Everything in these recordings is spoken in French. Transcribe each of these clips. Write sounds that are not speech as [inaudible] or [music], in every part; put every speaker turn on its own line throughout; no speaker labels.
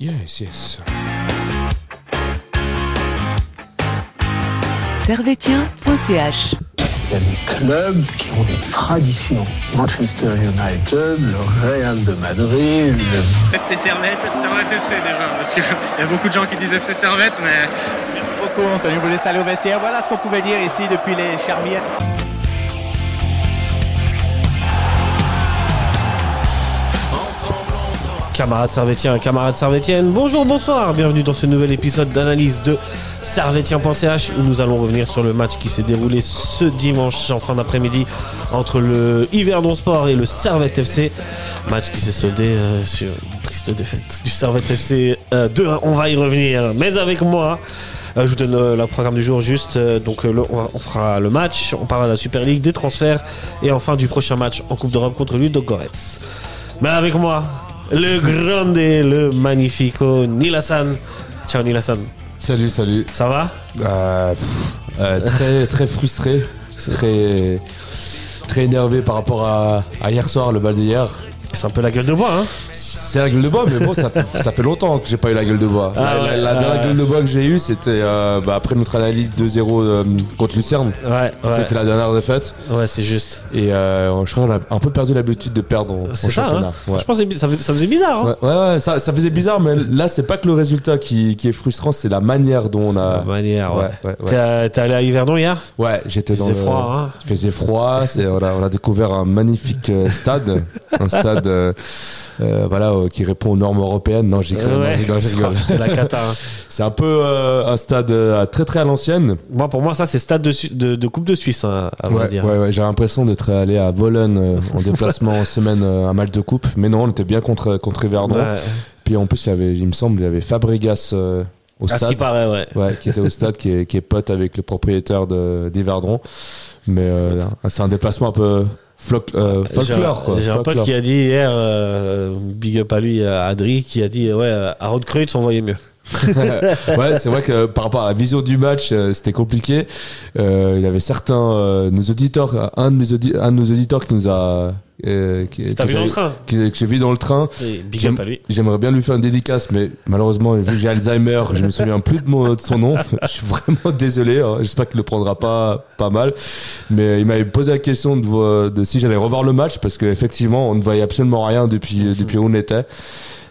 Yes, yes.
servetien.ch
Il y a des clubs qui ont des traditions. Manchester United, le Real de Madrid, le
FC Servette, Servette FC déjà, parce qu'il y a beaucoup de gens qui disent FC Servette, mais
Merci beaucoup, Anthony. Vous laisse aller au vestiaire. Voilà ce qu'on pouvait dire ici depuis les Charmières.
Camarades Servétiens, camarades Servétiennes, bonjour, bonsoir, bienvenue dans ce nouvel épisode d'analyse de Servetien.ch où nous allons revenir sur le match qui s'est déroulé ce dimanche en fin d'après-midi entre le Yverdon Sport et le Servette FC. Match qui s'est soldé euh, sur une triste défaite du Servette FC euh, 2-1. On va y revenir, mais avec moi. euh, je vous donne le, programme du jour juste. euh, donc euh, on, fera le match, on parlera de la Super League, des transferts et enfin du prochain match en Coupe d'Europe contre Ludo Goretz. Mais avec moi, le grande, le magnifico Nilassan. Ciao Nilassan,
Salut, salut.
ça va?
Euh, pff, euh, très, très frustré, très, très énervé par rapport à, à hier soir, le bal d'hier.
C'est un peu la gueule de bois, hein
C'est la gueule de bois, mais bon, ça, fait- ça fait longtemps que j'ai pas eu la gueule de bois.
Ah
la,
ouais,
la- la
ah
dernière
ouais.
gueule de bois que j'ai eue, c'était euh, bah, après notre analyse 2-0 euh, contre Lucerne.
Ouais, ouais.
C'était la dernière défaite.
Ouais, c'est juste.
Et euh, je crois qu'on a un peu perdu l'habitude de perdre en, en
ça,
championnat.
hein. Je pense que ça, fais- ça faisait bizarre, hein
Ouais, ça, ça faisait bizarre, mais là, c'est pas que le résultat qui, qui est frustrant, c'est la manière dont on a.
La manière, ouais. T'es allé à Yverdon hier?
Ouais, j'étais
Il
dans
faisait
le-
froid, hein
Il faisait froid. On a, on a découvert un magnifique stade, [laughs] un stade voilà euh, qui répond aux normes européennes. Non, j'écris, non,
Ouais. [laughs] C'était la cata. hein.
C'est un peu euh, un stade euh, très très à l'ancienne.
Moi, pour moi, ça, c'est stade de, Su- de, de Coupe de Suisse, hein, à vrai
Ouais,
dire.
ouais, j'ai l'impression d'être allé à Volen en déplacement en semaine un match de coupe, mais non, on était bien contre contre Yverdon. Puis en plus, il y avait, il me semble, il y avait Fabregas au
À ce
stade.
qui paraît, ouais.
Ouais, qui était au stade, qui est, qui est pote avec le propriétaire de d'Yverdon. Mais c'est un déplacement un peu floc- euh, folklore, quoi.
J'ai un pote qui a dit hier, euh, big up à lui, à Adri, qui a dit, ouais, à Rodkreutz, on voyait mieux. [laughs]
ouais, c'est vrai que par rapport à la vision du match, euh, c'était compliqué. Euh, il y avait certains, euh, nos auditeurs, un de, mes audi- un de nos auditeurs qui nous a. euh, qui, que
vu dans le
j'ai-
train
que- que j'ai vu dans le train. J'aimerais bien lui faire une dédicace, mais malheureusement, vu que j'ai Alzheimer, je me souviens plus de, mon, de son nom. [laughs] Je suis vraiment désolé. hein. J'espère qu'il le prendra pas, pas mal. Mais il m'avait posé la question de, de si j'allais revoir le match, parce qu'effectivement, on ne voyait absolument rien depuis, depuis où on était.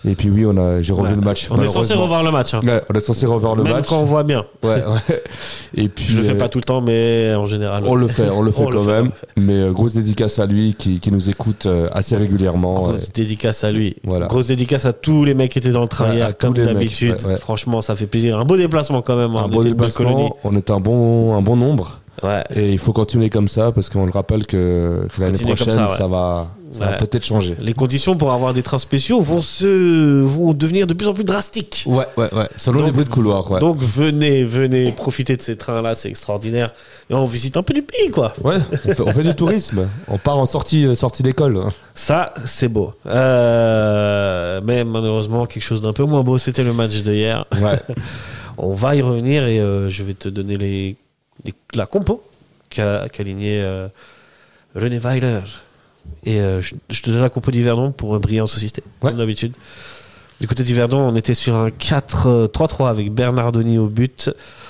Et puis oui, on a, j'ai revu
Ouais.
le match.
On est censé revoir le match. hein.
Ouais, on est censé revoir le
Même
match.
quand on voit bien.
Ouais. [laughs] Et puis,
Je le fais
euh,
pas tout le temps, mais en général.
On le fait, on le [laughs] fait
On le
quand
fait,
même. Mais euh, grosse dédicace à lui qui, qui nous écoute euh, assez régulièrement.
Grosse dédicace à lui.
Voilà.
Grosse dédicace à tous les mecs qui étaient dans le
tous
comme d'habitude. Franchement, ça fait plaisir. Un beau déplacement quand même.
un
était une belle colonie.
déplacement, on est un bon, un bon nombre.
Ouais.
Et il faut continuer comme ça parce qu'on le rappelle que, que l'année prochaine,
ça,
va, ça va
Ouais.
peut-être changer.
Les conditions pour avoir des trains spéciaux vont se vont devenir de plus en plus drastiques.
Ouais, ouais, ouais. Selon
Donc-
les bruits de couloir, ouais.
Donc venez, venez profiter de ces trains-là, c'est extraordinaire. Et on visite un peu du pays, quoi.
Ouais, on fait, on fait du tourisme. On part en sortie, euh, sortie d'école.
Ça, c'est beau. Euh, mais malheureusement, quelque chose d'un peu moins beau, c'était le match de hier.
Ouais. [laughs]
On va y revenir et euh, je vais te donner les, la compo qu'a aligné euh, René Weiler. Et euh, je, je te donne la compo d'Yverdon pour briller en société,
Ouais.
comme d'habitude. Du côté d'Yverdon, on était sur un 4-3-3 avec Bernardoni au but.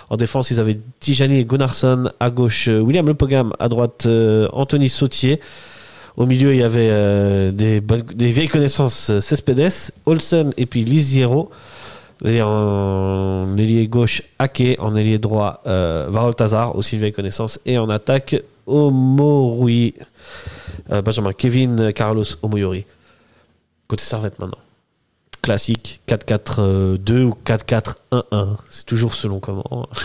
En défense, ils avaient Tijani et Gunnarsson. À gauche, euh, William Lepogam. À droite, euh, Anthony Sautier. Au milieu, il y avait euh, des, des vieilles connaissances euh, Cespedes, Olsen et puis Lisiero. Et en ailier gauche, Ake. En ailier droit, euh, Varoltazar, aussi vieille connaissance. Et en attaque, Omorui. Euh, Benjamin Kevin Carlos Omoyori. Côté Servette maintenant. Classique 4-4-2 ou 4-4-1-1. C'est toujours selon comment. [laughs]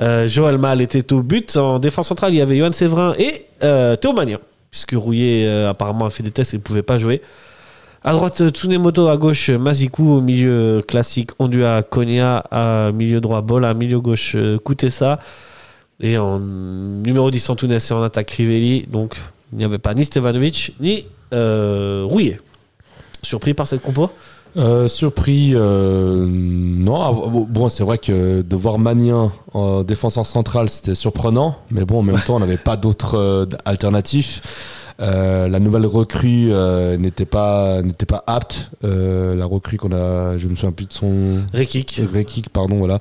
Euh, Joël Mal était au but. En défense centrale, il y avait Johan Séverin et euh, Théo Magnin. Puisque Rouillet euh, apparemment a fait des tests et ne pouvait pas jouer. À droite, Tsunemoto. À gauche, Mazikou. Au milieu, classique, Ondua, Konya. À milieu droit, Bola. Milieu gauche, Kutesa. Et en numéro 10, Antunes et en attaque, Crivelli. Donc, il n'y avait pas ni Stevanovic, ni euh, Rouillet. Surpris par cette compo?
Euh, surpris, euh, non. ah, Bon, c'est vrai que de voir Magnin en défenseur central, c'était surprenant. Mais bon, en même temps, on n'avait pas d'autres alternatives. Euh, la nouvelle recrue euh, n'était pas n'était pas apte. Euh, la recrue qu'on a, je me souviens plus de son
Rekik.
Rekik, pardon, voilà,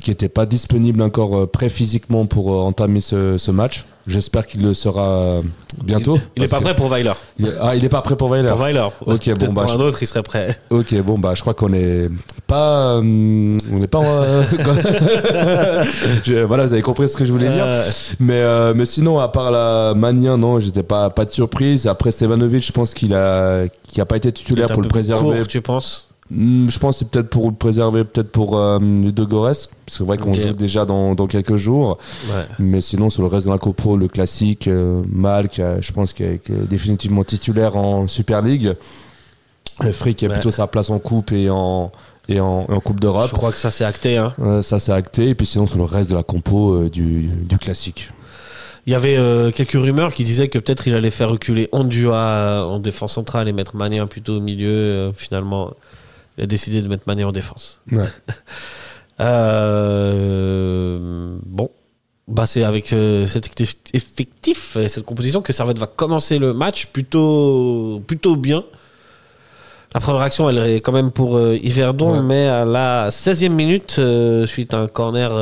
qui était pas disponible encore euh, prêt physiquement pour euh, entamer ce, ce match. J'espère qu'il le sera euh, bientôt.
Il est
parce
pas prêt pour Weiler.
Ah, il est pas prêt pour Weiler.
Pour Weiler.
Ok, bon, bah,
pour un autre, il serait prêt.
Ok, bon bah je crois qu'on est pas, euh, on n'est pas. euh, [laughs] Je- voilà, vous avez compris ce que je voulais dire. Mais euh, mais sinon, à part la Mania, non, j'étais pas pas de surprise. Après Stevanovic, je pense qu'il a qui a pas été titulaire pour le préserver.
court, tu penses?
Je pense que c'est peut-être pour le préserver, peut-être pour euh, Ludo Gores. C'est vrai qu'on joue déjà dans, dans quelques jours.
Ouais.
Mais sinon, sur le reste de la Copo, le classique, euh, Malk, euh, je pense qu'il est, définitivement titulaire en Super League. Euh, Frick a
Ouais.
plutôt sa place en Coupe et en, et en, Coupe
Je
d'Europe.
crois que ça c'est acté. Hein.
Euh, ça, c'est acté. Et puis sinon, sur le reste de la compo du, du classique.
Il y avait euh, quelques rumeurs qui disaient que peut-être il allait faire reculer Ondua en défense centrale et mettre Mané plutôt au milieu. Euh, finalement, il a décidé de mettre Mané en défense.
Ouais. [laughs]
Euh, bon, bah c'est avec euh, cet effectif- et cette composition que Servette va commencer le match plutôt plutôt bien. La première action, elle est quand même pour euh, Yverdon,
Ouais.
mais à la 16e minute, euh, suite à un corner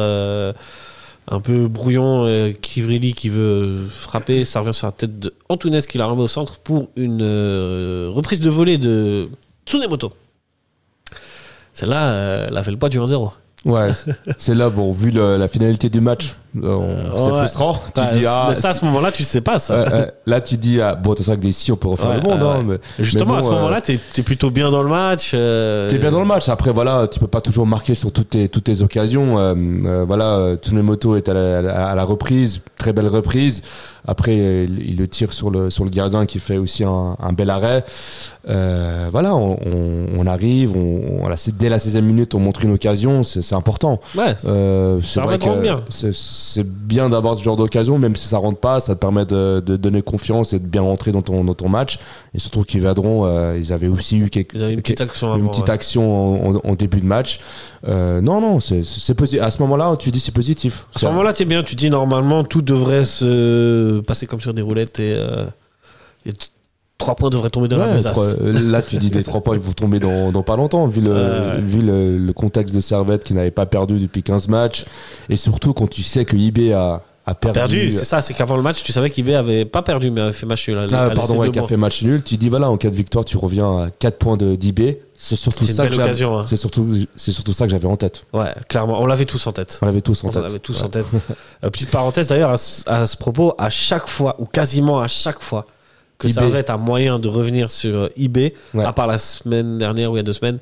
un peu brouillon, Kivrilli qui veut frapper, ça revient sur la tête de Antunes qui la remet au centre pour une reprise de volée de Tsunemoto. Celle-là, euh, elle a fait le poids du 1-0.
Ouais, c'est là, bon, vu le- la finalité du match, euh, on- c'est
ouais.
frustrant. Tu dis, ah,
mais ça, à ce moment-là, tu sais pas ça.
Ouais. là, tu dis, ah, bon, c'est vrai que d'ici, on peut refaire
Ouais,
le monde. hein, mais-
Justement,
mais
à ce
euh,
moment-là, t'es es plutôt bien dans le match. euh,
T'es bien dans le match. Après, voilà, tu peux pas toujours marquer sur toutes tes, toutes tes occasions. Euh, euh, voilà, euh, Tsunemoto est à la, à la- reprise, très belle reprise. Après, euh, il, il le tire sur le, sur le gardien qui fait aussi un, un bel arrêt. Euh, voilà, on, on- on arrive, on, on- dès la 16e minute, on montre une occasion, c'est important.
Ouais,
Euh, c'est vrai que
bien.
C'est bien d'avoir ce genre d'occasion, même si ça rentre pas, ça te permet de, de donner confiance et de bien rentrer dans ton, dans ton match. Et surtout qu'ils Vadron, euh, ils avaient aussi eu quelques,
une petite action
une
avant.
petite
ouais.
action en, début de match. Euh, non, non, c'est positif. À ce moment-là, tu dis c'est positif.
À ce moment-là, t'es bien. Tu dis normalement, tout devrait se passer comme sur des roulettes et, euh, et t- trois points devraient tomber dans la
Ouais,
besace.
trois- euh, là, tu dis des trois points, ils vont tomber dans, dans pas longtemps, vu le, vu le, le contexte de Servette qui n'avait pas perdu depuis 15 matchs. Et surtout quand tu sais que IB a, a perdu.
Perdu, c'est ça. C'est qu'avant le match, tu savais qu'IB avait pas perdu, mais avait fait match nul.
Ah,
Elle- elle
pardon, ouais, qui a fait match nul. Tu dis, voilà, en cas de victoire, tu reviens à 4 points d'IB. C'est surtout, ça que
hein.
c'est surtout, c'est surtout ça que j'avais en tête.
Ouais, clairement. On l'avait tous en tête.
On l'avait tous en
On
tête.
l'avait tous
Ouais.
en tête. Euh, petite parenthèse d'ailleurs à ce propos, à chaque fois, ou quasiment à chaque fois, que
eBay.
Servette a moyen de revenir sur euh, eBay,
Ouais.
à part la semaine dernière ou il y a deux semaines,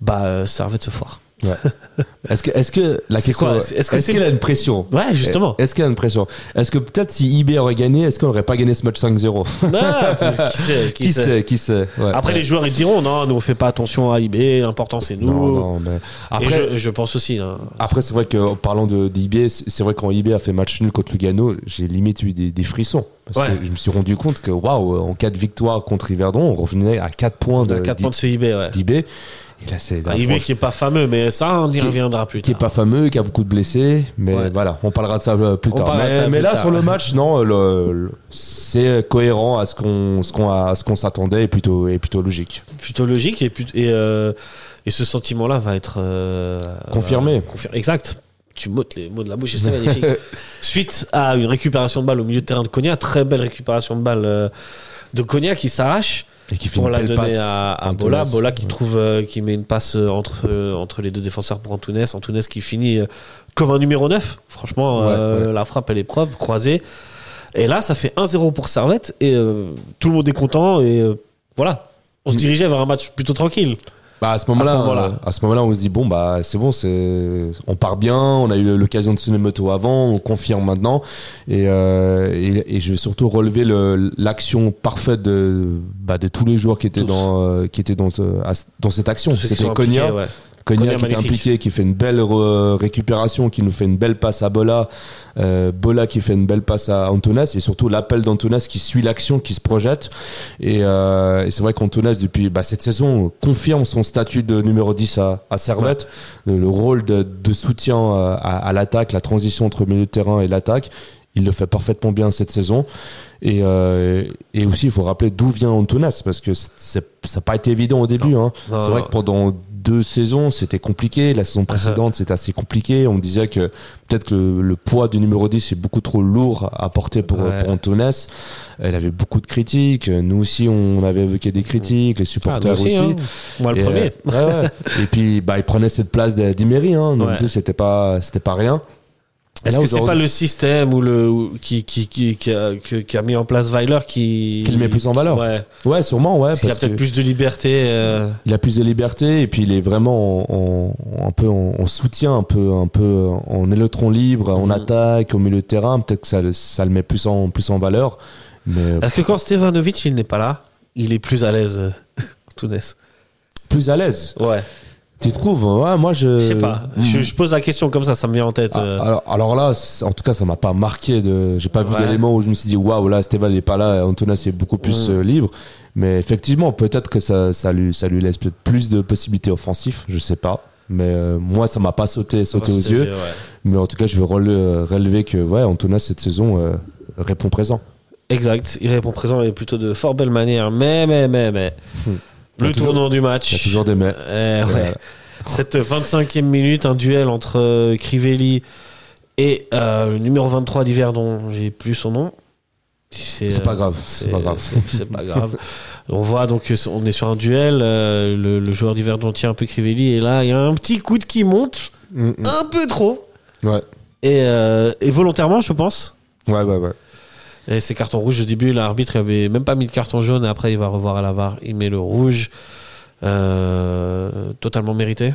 bah euh, Servette se foire. [laughs]
Est-ce que, est-ce que la question,
quoi
est-ce
Est-ce que c'est-
qu'il a une pression
Ouais, justement.
Est-ce qu'il a une pression Est-ce que peut-être si IB aurait gagné, est-ce qu'on aurait pas gagné ce match 5-0
Ah, qui sait, [laughs] qui
Qui
sait.
sait Qui sait Ouais,
Après,
ouais.
les joueurs, ils diront non, nous on fait pas attention à IB, l'important c'est nous.
Non, non, mais après,
je, je pense aussi. hein.
après c'est vrai qu'en parlant de d'IB, c'est vrai quand IB a fait match nul contre Lugano, j'ai limite eu des, des frissons. Parce
Ouais.
que je me suis rendu compte que, waouh, en cas de victoire contre Yverdon, on revenait à 4 points de,
4 points de ce IB, ouais.
Là,
IB
franchement,
qui est pas fameux, mais ça, on y
Qui-
reviendra plus
qui est
tard.
pas fameux, qui a beaucoup de blessés, mais
Ouais.
voilà, on parlera de ça euh, plus
On
tard. Mais,
ça
mais
plus
là,
tard.
sur le match, non, le- le- c'est cohérent à ce qu'on ce qu'on a- à ce qu'on s'attendait et plutôt et plutôt logique.
plutôt logique et, et, euh, et ce sentiment-là va être euh,
Confirmé.
euh, confir- exact. Tu m'ôtes les mots de la bouche c'est magnifique. [laughs] Suite à une récupération de balle au milieu de terrain de Cognac, très belle récupération de balle euh, de Cognac qui s'arrache
Et qui
pour la donner à, à. Bola. Bola qui
Ouais.
trouve, euh, qui met une passe euh, entre, euh, entre les deux défenseurs pour Antunes. Antunes qui finit euh, comme un numéro 9. Franchement,
Ouais, ouais.
la frappe elle est propre, croisée. Et là, ça fait 1-0 pour Servette et tout le monde est content et voilà. On se
Mm.
dirigeait vers un match plutôt tranquille.
Bah à ce moment-là,
À ce moment-là.
euh, à ce moment-là, on se dit bon bah c'est bon, c'est on part bien, on a eu l'occasion de Tsunemoto avant, on confirme maintenant, et, euh, et, et je vais surtout relever le- l'action parfaite de bah, de tous les joueurs qui étaient
Tous.
dans euh, qui étaient dans dans cette action. C'était Konya,
ouais.
Konya, qui
magnifique.
impliqué, qui fait une belle récupération, qui nous fait une belle passe à Bola, euh, Bola qui fait une belle passe à Antunes, et surtout l'appel d'Antunes qui suit l'action, qui se projette. Et, euh, et c'est vrai qu'Antunes, depuis bah, cette saison, confirme son statut de numéro 10 à, à Servette, le, le rôle de, de soutien euh, à, à l'attaque, la transition entre milieu de terrain et l'attaque. Il le fait parfaitement bien cette saison. Et, euh, et aussi, il faut rappeler d'où vient Antunes, parce que c'est- c'est- ça n'a pas été évident au début. hein. C'est vrai que pendant deux saisons, c'était compliqué. La saison précédente, c'était assez compliqué. On disait que peut-être que le, le poids du numéro 10 est beaucoup trop lourd à porter pour,
Ouais.
pour. Il avait beaucoup de critiques. Nous aussi, on avait évoqué des critiques, les
Ah,
supporters aussi.
hein. Moi le
Et,
premier.
euh, ouais, ouais. Et puis, bah, il prenait cette place d'Imery, hein. Plus, c'était pas, c'était pas rien.
Est-ce que c'est pas le système ou le ou- qui qui qui, qui, a, que- qui a mis en place Weiler qui
Qui le met plus en valeur.
Ouais.
Ouais, sûrement, ouais.
Parce y a peut-être plus de liberté. euh,
Il a plus de liberté et puis il est vraiment en, en- un peu en, en soutien, un peu, un peu en électron libre, en
Mhm.
attaque, au milieu de terrain. Peut-être que ça, le- ça le met plus en, plus en valeur. Mais
Est-ce que quand Stevanovic il n'est pas là, il est plus à l'aise, [laughs] euh, Antunes
plus à l'aise.
Ouais.
Tu trouves Ouais, moi je.
Je sais pas.
Mm.
Je, je pose la question comme ça, ça me vient en tête.
Ah,
euh.
alors, alors là, en tout cas, ça m'a pas marqué. De, j'ai pas vu d'éléments où je me suis dit waouh, là, Stéphane n'est pas là, Antonas est beaucoup plus
Mm.
euh, libre. Mais effectivement, peut-être que ça, ça lui, ça lui laisse peut-être plus de possibilités offensives. Je sais pas. Mais euh, moi, ça m'a pas sauté, sauté aux yeux.
ouais.
Mais en tout cas, je veux rele- relever que ouais, Antonas cette saison euh, répond présent.
Exact. Il répond présent et plutôt de fort belle manière. Mais, mais, mais, mais.
Hmm.
Le tournant du match.
Il y a toujours des mais.
Eh ouais. Cette 25e minute, un duel entre euh, Crivelli et euh, le numéro 23 d'hiver dont j'ai plus son nom.
C'est pas grave, c'est pas grave. [laughs]
c'est- pas grave. On voit donc euh, on est sur un duel. euh, le, le joueur d'hiver dont tient un peu Crivelli et là il y a un petit coup de qui monte
Mm, mm.
un peu trop
Ouais,
et, euh, et volontairement je pense.
ouais, ouais, ouais.
Et c'est carton rouge au début, l'arbitre il avait même pas mis de carton jaune, et après il va revoir à la VAR, il met le rouge. Euh, totalement mérité.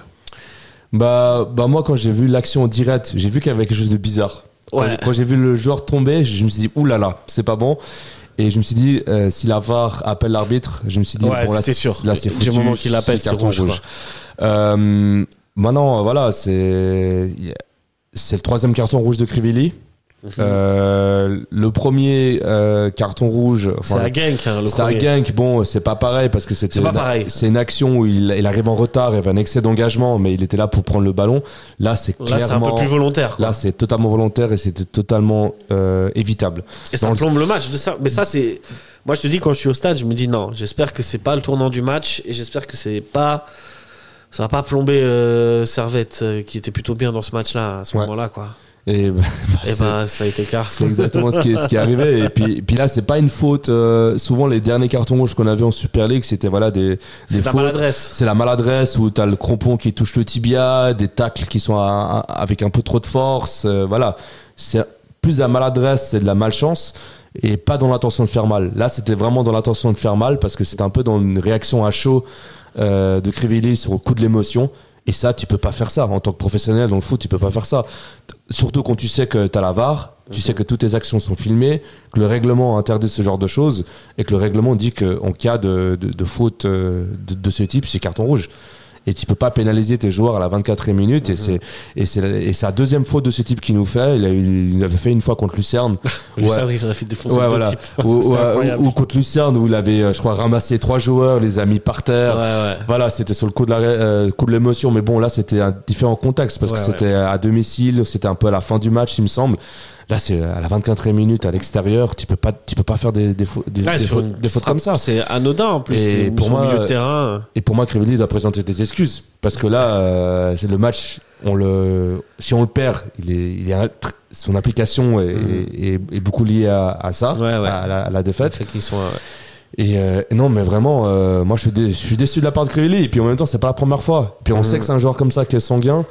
Bah, bah moi, quand j'ai vu l'action en direct, j'ai vu qu'il y avait quelque chose de bizarre. Quand
Ouais.
j'ai- Quand j'ai vu le joueur tomber, je me suis dit, oulala, c'est pas bon. Et je me suis dit, euh, si la VAR appelle l'arbitre, je me suis dit,
Ouais,
bon, là, c'est-
sûr.
Là, c'est
Du moment qu'il appelle, c'est
carton
rouge,
Euh, maintenant, voilà, c'est c'est le troisième carton rouge de Crivelli. Euh, le premier euh, carton rouge,
C'est à Genk, hein,
c'est un
premier.
gank, bon, c'est pas pareil parce que c'était
C'est
une- action où il, il arrive en retard, il y avait un excès d'engagement, mais il était là pour prendre le ballon. Là, c'est
Là, c'est un
clairement,
peu plus volontaire. quoi.
là, c'est totalement volontaire et c'était totalement euh, évitable.
Et ça
dans
plombe le match. De ça. Mais ça, c'est. Moi, je te dis, quand je suis au stade, je me dis non, j'espère que c'est pas le tournant du match et j'espère que c'est pas. Ça va pas plomber euh, Servette, euh, qui était plutôt bien dans ce match-là, à ce
Ouais.
moment-là, quoi.
Et [laughs] bah,
Et
c'est-
ben, ça a été cas.
c'est exactement ce qui est, ce qui arrivé. Et puis, puis là, c'est pas une faute. euh, souvent, les derniers cartons rouges qu'on avait en Super League, c'était voilà des, des
C'est la
fautes.
maladresse.
C'est la maladresse où tu as le crampon qui touche le tibia, des tacles qui sont à- à- avec un peu trop de force. euh, voilà. C'est plus de la maladresse, c'est de la malchance et pas dans l'intention de faire mal. Là, c'était vraiment dans l'intention de faire mal parce que c'était un peu dans une réaction à chaud euh, de Crivelli sur le coup de l'émotion. Et ça, tu peux pas faire ça. En tant que professionnel dans le foot, tu peux pas faire ça. Surtout quand tu sais que tu as la VAR, tu sais que toutes tes actions sont filmées, que le règlement interdit ce genre de choses et que le règlement dit qu'en cas de, de, de faute euh, de, de ce type, c'est carton rouge. Et tu peux pas pénaliser tes joueurs à la 24e minute. Et c'est et c'est la- et c'est la deuxième faute de ce type qu'il nous fait. Il, a, il avait fait une fois contre Lucerne. [laughs]
Lucerne,
Ouais.
il aurait fait défoncer
Ouais,
deux
voilà.
types. [laughs]
Ou, contre Lucerne où il avait, euh, je crois, ramassé trois joueurs, les a mis par terre.
Ouais, ouais.
Voilà, c'était sur le coup de la, euh, coup de l'émotion, mais bon, là, c'était un différent contexte parce que c'était à domicile, c'était un peu à la fin du match, il me semble. Là, c'est à la 24e minute à l'extérieur, tu peux pas, tu peux pas faire des, des, fau- des,
Ouais,
des
sur
fautes, comme ça.
C'est anodin en plus.
Et pour moi,
milieu de terrain.
Et pour moi, Crivelli doit présenter des excuses parce que là, euh, c'est le match. On le, si on le perd, il est, il est un- tr- son implication est, est, est beaucoup liée à, à ça.
Ouais, ouais.
À, la, à la défaite.
fait qu'ils sont.
Et euh, non, mais vraiment, euh, moi je suis, dé- je suis déçu de la part de Crivelli. Et puis en même temps, c'est pas la première fois. Puis on
Mhm.
sait que c'est un joueur comme ça qui est sanguin.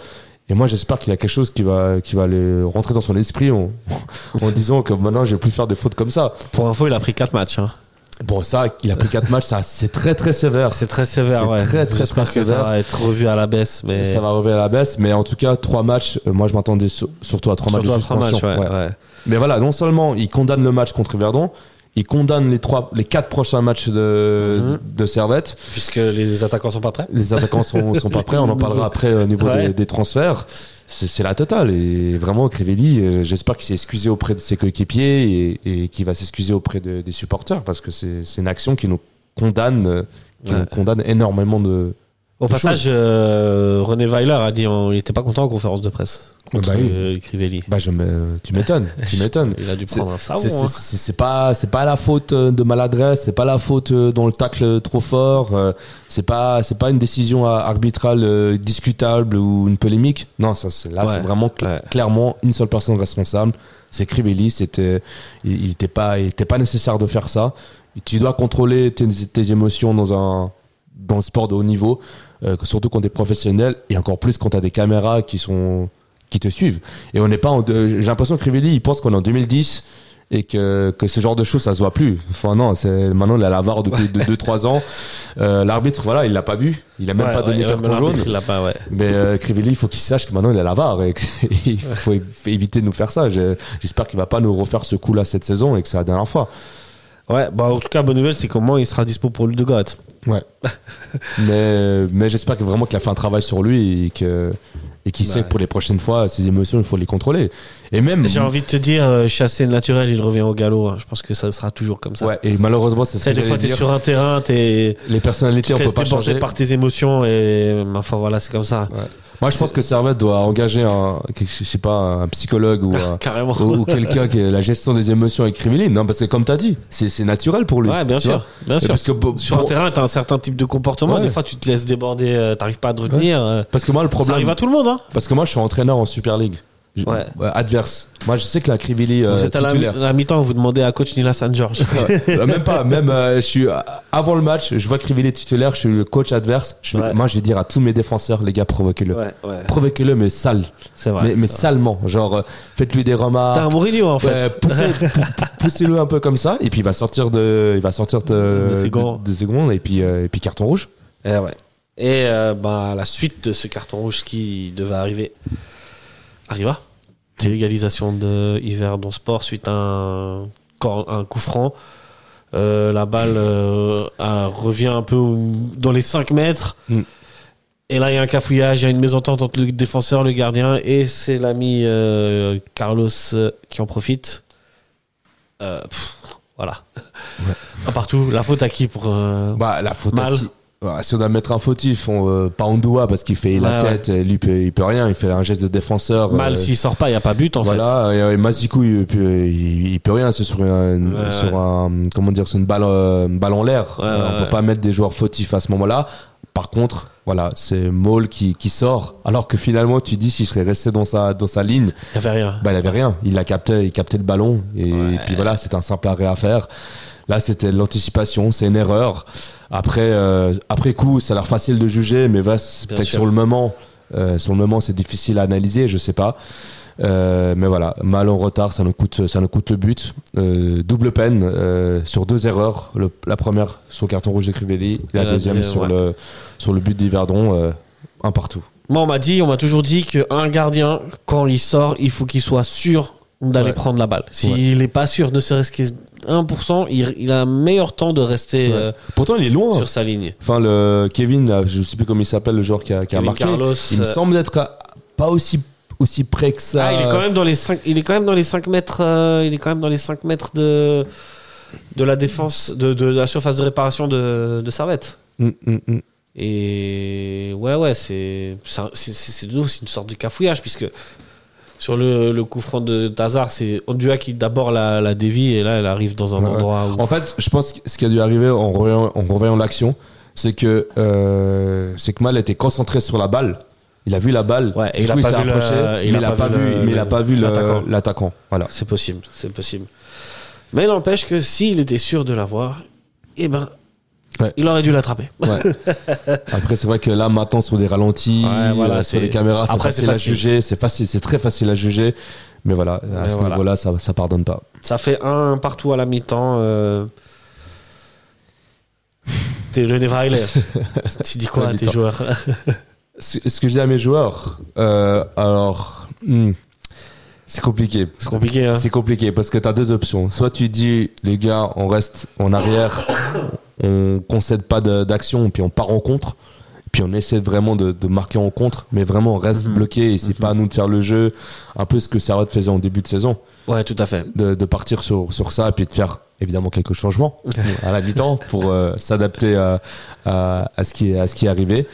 Et moi, j'espère qu'il y a quelque chose qui va, qui va aller rentrer dans son esprit en, [laughs] en disant que maintenant, je vais plus faire des fautes comme ça.
Pour info, il a pris 4 matchs. hein.
Bon, ça, il a pris 4 matchs, ça, c'est très très sévère.
C'est très sévère. Ouais.
très, très,
J'espère
très
que ça
sévère.
va être revu à la baisse. Mais
Ça va revenir à la baisse, mais en tout cas, 3 matchs. euh, moi, je m'attendais sur- surtout à 3 matchs
Surtout
de
à trois
suspension.
matchs. Ouais,
Ouais.
ouais.
Mais voilà, non seulement il condamne le match contre Verdon, il condamne les trois, les quatre prochains matchs de,
Mhm.
de Servette.
Puisque les attaquants sont pas prêts.
Les attaquants sont, sont pas prêts, on en parlera après au niveau
Ouais.
des, des transferts. C'est la totale. Et vraiment, Crivelli, euh, j'espère qu'il s'est excusé auprès de ses coéquipiers et, et qu'il va s'excuser auprès de- des supporters parce que c'est c'est une action qui nous condamne, euh, qui
Ouais.
nous condamne énormément de,
Au passage, euh, René Weiler a dit qu'il n'était pas content en conférence de presse. Contre,
Bah oui.
euh, Crivelli.
Bah, je me- tu m'étonnes, tu [laughs] m'étonnes.
Il a dû prendre un savon.
C'est-
hein.
C'est pas c'est pas la faute euh, de maladresse, c'est pas la faute euh, dans le tacle trop fort, euh, c'est pas c'est pas une décision arbitrale discutable ou une polémique. Non, ça c'est là
Ouais,
c'est vraiment cl-
ouais.
clairement une seule personne responsable, c'est Crivelli, c'était il, il était pas il était pas nécessaire de faire ça. Tu dois contrôler tes, tes émotions dans un dans le sport de haut niveau, euh, surtout quand tu es professionnel et encore plus quand tu as des caméras qui sont qui te suivent. Et on n'est pas en de- j'ai l'impression que Crivelli il pense qu'on est en 2010 et que, que ce genre de choses ça se voit plus. Enfin non, c'est maintenant il a la VAR depuis 2-3 ans. Euh, L'arbitre voilà, il l'a pas vu, il a même
Ouais,
pas donné
ouais,
carton jaune.
l'arbitre, Il l'a pas, ouais.
Mais euh, Crivelli, il faut qu'il sache que maintenant il a la VAR et qu'il [laughs] faut éviter de nous faire ça. Je- J'espère qu'il va pas nous refaire ce coup-là cette saison et que c'est la dernière fois.
Ouais, bah en tout cas, bonne nouvelle, c'est comment il sera dispo pour le de Goat.
Ouais. [laughs] mais mais j'espère que vraiment qu'il a fait un travail sur lui et que et qu'il sait que pour les prochaines fois, ses émotions, il faut les contrôler. Et même
J'ai envie de te dire, euh, chasser le naturel, il revient au galop. hein. Je pense que ça sera toujours comme ça.
ouais, et malheureusement, c'est
Tu
que
des fois, t'es sur un terrain, t'es.
Les personnalités,
Tu
on peut pas changer.
par tes émotions et enfin voilà, c'est comme ça.
Moi, je pense que Servette doit engager un, je sais pas, un psychologue ou [laughs]
Carrément.
ou, ou quelqu'un qui a la gestion des émotions avec Crivelli. Non, parce que comme t'as dit, c'est naturel pour lui.
Ouais, bien
tu
sûr,
vois.
bien sûr.
parce que
Sur un terrain, t'as un certain type de comportement.
Ouais.
Des fois, tu te laisses déborder, euh, t'arrives pas à te retenir. euh,
Parce que moi, le
Ça
problème,
arrive à tout le monde, hein.
parce que moi, je suis entraîneur en Super League.
Ouais.
adverse. Moi, je sais que la Crivelli euh,
vous êtes à la,
titulaire.
à la mi-temps, vous demandez à coach Nila San George. [laughs]
Euh, même pas, même euh, je suis avant le match, je vois Crivelli titulaire, je suis le coach adverse. Je,
Ouais.
Moi, je vais dire à tous mes défenseurs, les gars, provoquez-le.
ouais, ouais.
Provoquez-le, mais sale.
C'est vrai.
mais mais salement. Genre, euh, faites-lui des remarques.
T'es un Mourinho, en fait.
Poussez, [laughs] pou- poussez-le un peu comme ça, et puis il va sortir de, il va sortir de,
gants,
et puis, euh, et puis carton rouge.
Eh ouais. Et euh, bah, la suite de ce carton rouge qui devait arriver arriva. L'égalisation de Yverdon Sport suite à un, coup franc. Euh, la balle euh, a- revient un peu dans les 5 mètres.
Mm.
Et là, il y a un cafouillage, il y a une mésentente entre le défenseur, le gardien, et c'est l'ami euh, Carlos qui en profite. Pff, voilà. Un [laughs] partout. La faute à qui pour.
Bah, la faute à
Mal?
qui? Ouais, si on doit mettre un fautif, on, euh, pas Andoua parce qu'il fait la
Ouais,
tête, lui il peut, il peut rien, il fait un geste de défenseur.
Mal
euh,
s'il sort pas, il n'y a pas but en fait.
voilà, et, et Mazikou, il, peut- il, il peut rien, c'est sur, un, sur un, comment dire, sur une balle, euh, une balle en l'air. On peut pas mettre des joueurs fautifs à ce moment-là. Par contre, voilà, c'est Maul qui, qui sort, alors que finalement, tu dis s'il serait resté dans sa, dans sa ligne,
Il n'y avait rien.
bah, il avait rien. Il l'a capté, il captait le ballon. Et,
Ouais.
puis voilà, c'est un simple arrêt à faire. Là, c'était l'anticipation, c'est une erreur. Après, euh, après coup, ça a l'air facile de juger, mais peut-être sur le moment. euh, sur le moment, c'est difficile à analyser, je sais pas. Euh, mais voilà, mal en retard, ça nous coûte, ça nous coûte le but. Euh, double peine euh, sur deux erreurs. Le- la première sur le carton rouge de Crivelli, et la, deuxième sur
ouais.
le sur le but d'Yverdon, euh, un partout.
Moi, on m'a dit, on m'a toujours dit qu'un gardien, quand il sort, il faut qu'il soit sûr d'aller
Ouais.
prendre la balle. S'il n'est pas sûr, ne serait-ce que 1%, il, il a un meilleur temps de rester
Ouais.
euh,
Pourtant, il est loin.
sur sa ligne.
Enfin, le Kevin, là, je sais plus comment il s'appelle, le joueur qui a, qui a
Kevin
marqué.
Carlos,
il me
euh,
semble être pas aussi, aussi près que ça.
Ah, il est quand même dans les 5, il est quand même dans les 5 mètres, euh, il est quand même dans les 5 mètres de, de la défense, de, de la surface de réparation de, de Servette.
Mm, mm, mm.
Et ouais, ouais, c'est c'est un- c'est- c'est- c'est de nouveau, c'est une sorte de cafouillage, puisque sur le, le coup franc de Tazar, c'est Ondua qui d'abord la, la dévie, et là, elle arrive dans un
Ouais,
endroit où.
En fait, je pense que ce qui a dû arriver en revoyant, l'action, c'est que, euh, c'est que Mal était concentré sur la balle. Il a vu la balle.
Ouais, et
du
il a
coup,
pas vu il a
il a
pas
pas
vu
vu,
le-
mais il a pas vu
l'attaquant.
Voilà.
C'est possible, c'est possible. Mais n'empêche que s'il était sûr de l'avoir, eh ben,
Ouais.
il aurait dû l'attraper.
Ouais. Après, c'est vrai que là, maintenant, sur des ralentis,
Ouais, voilà,
euh, sur les caméras, c'est facile,
c'est
à juger. C'est facile, c'est très facile à juger. Mais voilà, à
Mais
ce
voilà.
niveau-là, ça, ça pardonne pas.
Ça fait un partout à la mi-temps. Euh... [laughs] T'es le Nevraile. [laughs] tu dis quoi
À
tes joueurs? [laughs]
Ce, ce que je dis à mes joueurs, euh, alors, hmm, c'est compliqué.
C'est compliqué, hein
C'est compliqué parce que tu as deux options. Soit tu dis, les gars, on reste en arrière, on concède pas d'action, puis on part en contre, puis on essaie vraiment de, de marquer en contre, mais vraiment on reste
Mhm.
bloqué et c'est pas à nous de faire le jeu, un peu ce que Servette faisait en début de saison,
Ouais, tout à fait.
de, de partir sur, sur ça et puis de faire évidemment quelques changements [laughs] à la mi-temps pour euh, s'adapter à, à, à ce qui est, à ce qui est arrivé.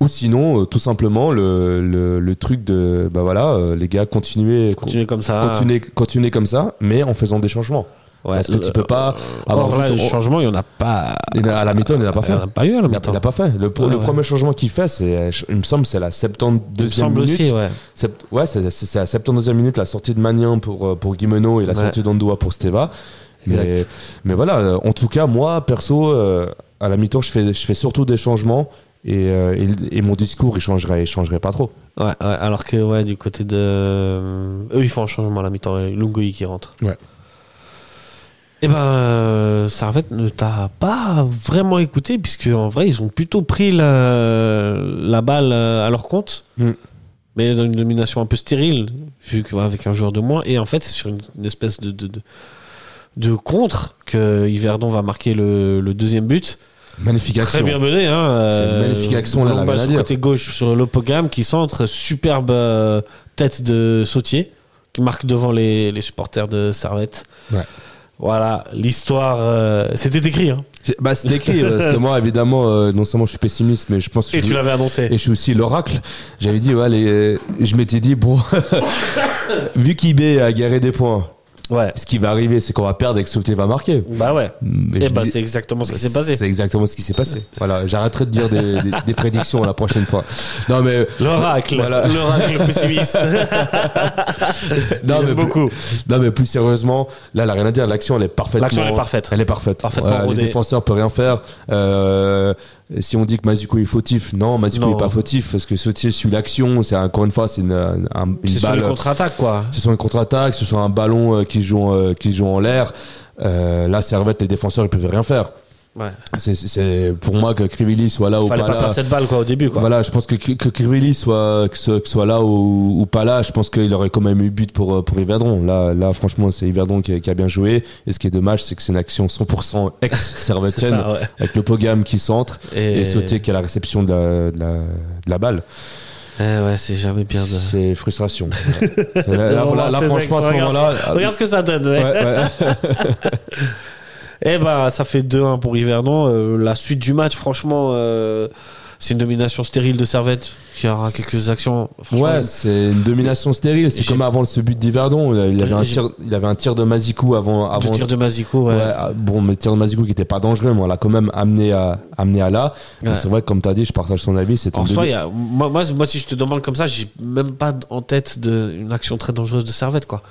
Ou sinon, euh, tout simplement, le, le, le truc de, bah voilà, euh, les gars, continuez,
Continuer comme ça.
continuez, continuez comme ça, mais en faisant des changements.
Ouais,
Parce que tu peux pas
Or,
avoir
là, le changement, il n'y en a pas.
Il a- à la mi-temps, il n'a pas fait.
Il n'y en a pas eu à la
Il n'a
mi-temps.
il a pas fait. Le,
Ouais,
le
ouais.
premier changement qu'il fait, c'est, il me semble, c'est la 72e
Il me semble
minute.
aussi, ouais.
Sept- ouais, c'est, c'est- la 72e minute, la sortie de Magnin pour, euh, pour Guimeno et la sortie d'Andoua pour Steva. Mais, mais voilà, euh, en tout cas, moi, perso, euh, à la mi-temps, je fais, je fais surtout des changements et, euh, et, et mon discours, il changerait, il changerait pas trop.
Ouais, ouais, alors que ouais, du côté de. euh, Eux, ils font un changement à la mi-temps. et Lungoï qui rentre.
Ouais.
Et ben, euh, Servette ne t'a pas vraiment écouté, puisque en vrai, ils ont plutôt pris la, la balle euh, à leur compte.
Mm.
Mais dans une domination un peu stérile, vu qu'avec un joueur de moins. Et en fait, c'est sur une, une espèce de, de, de, de contre que Yverdon va marquer le, le deuxième but.
Magnifique
Très
action.
bien mené. Hein,
C'est une
euh,
magnifique action, là,
balle sur le côté gauche sur l'Opogam qui centre. Superbe tête de Sautier qui marque devant les, les supporters de Servette.
Ouais.
Voilà, l'histoire. euh, C'était écrit. Hein,
Bah, c'est écrit, parce que moi, évidemment, euh, non seulement je suis pessimiste, mais je pense que
et
je-
tu l'avais annoncé.
Et je suis aussi l'oracle. J'avais dit, ouais, les- je m'étais dit, bon, [laughs] vu qu'IB a garé des points,
Ouais.
ce qui va arriver, c'est qu'on va perdre et que Sauté va marquer.
Bah ouais.
Et
Et
je
bah
dis-
c'est exactement ce qui s'est passé.
C'est exactement ce qui s'est passé. Voilà, j'arrêterai de dire des, des- des [laughs] prédictions la prochaine fois. Non, mais.
L'oracle.
Voilà.
L'oracle pessimiste. [laughs]
Non, mais
beaucoup.
Plus, non, mais plus sérieusement, là, elle a rien à dire. L'action, elle est parfaite.
L'action, elle est parfaite.
Elle est parfaite.
Parfaitement
les
rodée.
défenseurs peuvent rien faire. Euh, si on dit que Mazuko est fautif, non, Mazuko
Non.
est pas fautif parce que Sautier suit l'action. C'est encore une fois, c'est une, un- une
C'est sur
balle.
les contre-attaques, quoi.
ce soit une contre-attaque, ce soit un ballon euh, qui joue euh, qui joue en l'air. Euh, là, Servette, les défenseurs, ils peuvent rien faire.
Ouais.
C'est- C'est pour moi que Crivelli soit là ou
Fallait
pas
pas
là.
perdre cette balle, quoi, au début, quoi.
Voilà, je pense que que Crivelli soit que soit là ou, ou pas là, je pense qu'il aurait quand même eu but pour pour Yverdon. Là, là, franchement, c'est Yverdon qui, a- qui a bien joué. Et ce qui est dommage, c'est que c'est une action 100% [laughs]
C'est
ex-servetienne
ça, ouais.
avec le Pogam qui centre
Et,
et, Sauté qui a la réception de la, de la, de la balle.
Eh ouais, c'est jamais bien de.
C'est frustration. [laughs] là, là, là, franchement, à ce
ex, regarde-
moment-là,
Regarde ce que ça donne, ouais.
ouais, ouais. [laughs]
Eh ben, ça fait 2-1 pour Yverdon. Euh, la suite du match, franchement, euh, c'est une domination stérile de Servette qui aura quelques actions.
Ouais, c'est une domination stérile. C'est comme avant ce but d'Yverdon. Il il avait un tir, il avait un tir de Mazikou avant,
le
avant.
tir de Mazico, ouais.
Ouais, ah, bon, mais le tir de Mazikou qui était pas dangereux, mais on l'a quand même amené à, amené à là.
Ouais.
C'est vrai que comme tu as dit, je partage son avis.
En soi,
demi-
il y a, moi, moi, moi, si je te demande comme ça, j'ai même pas en tête de, une action très dangereuse de Servette, quoi.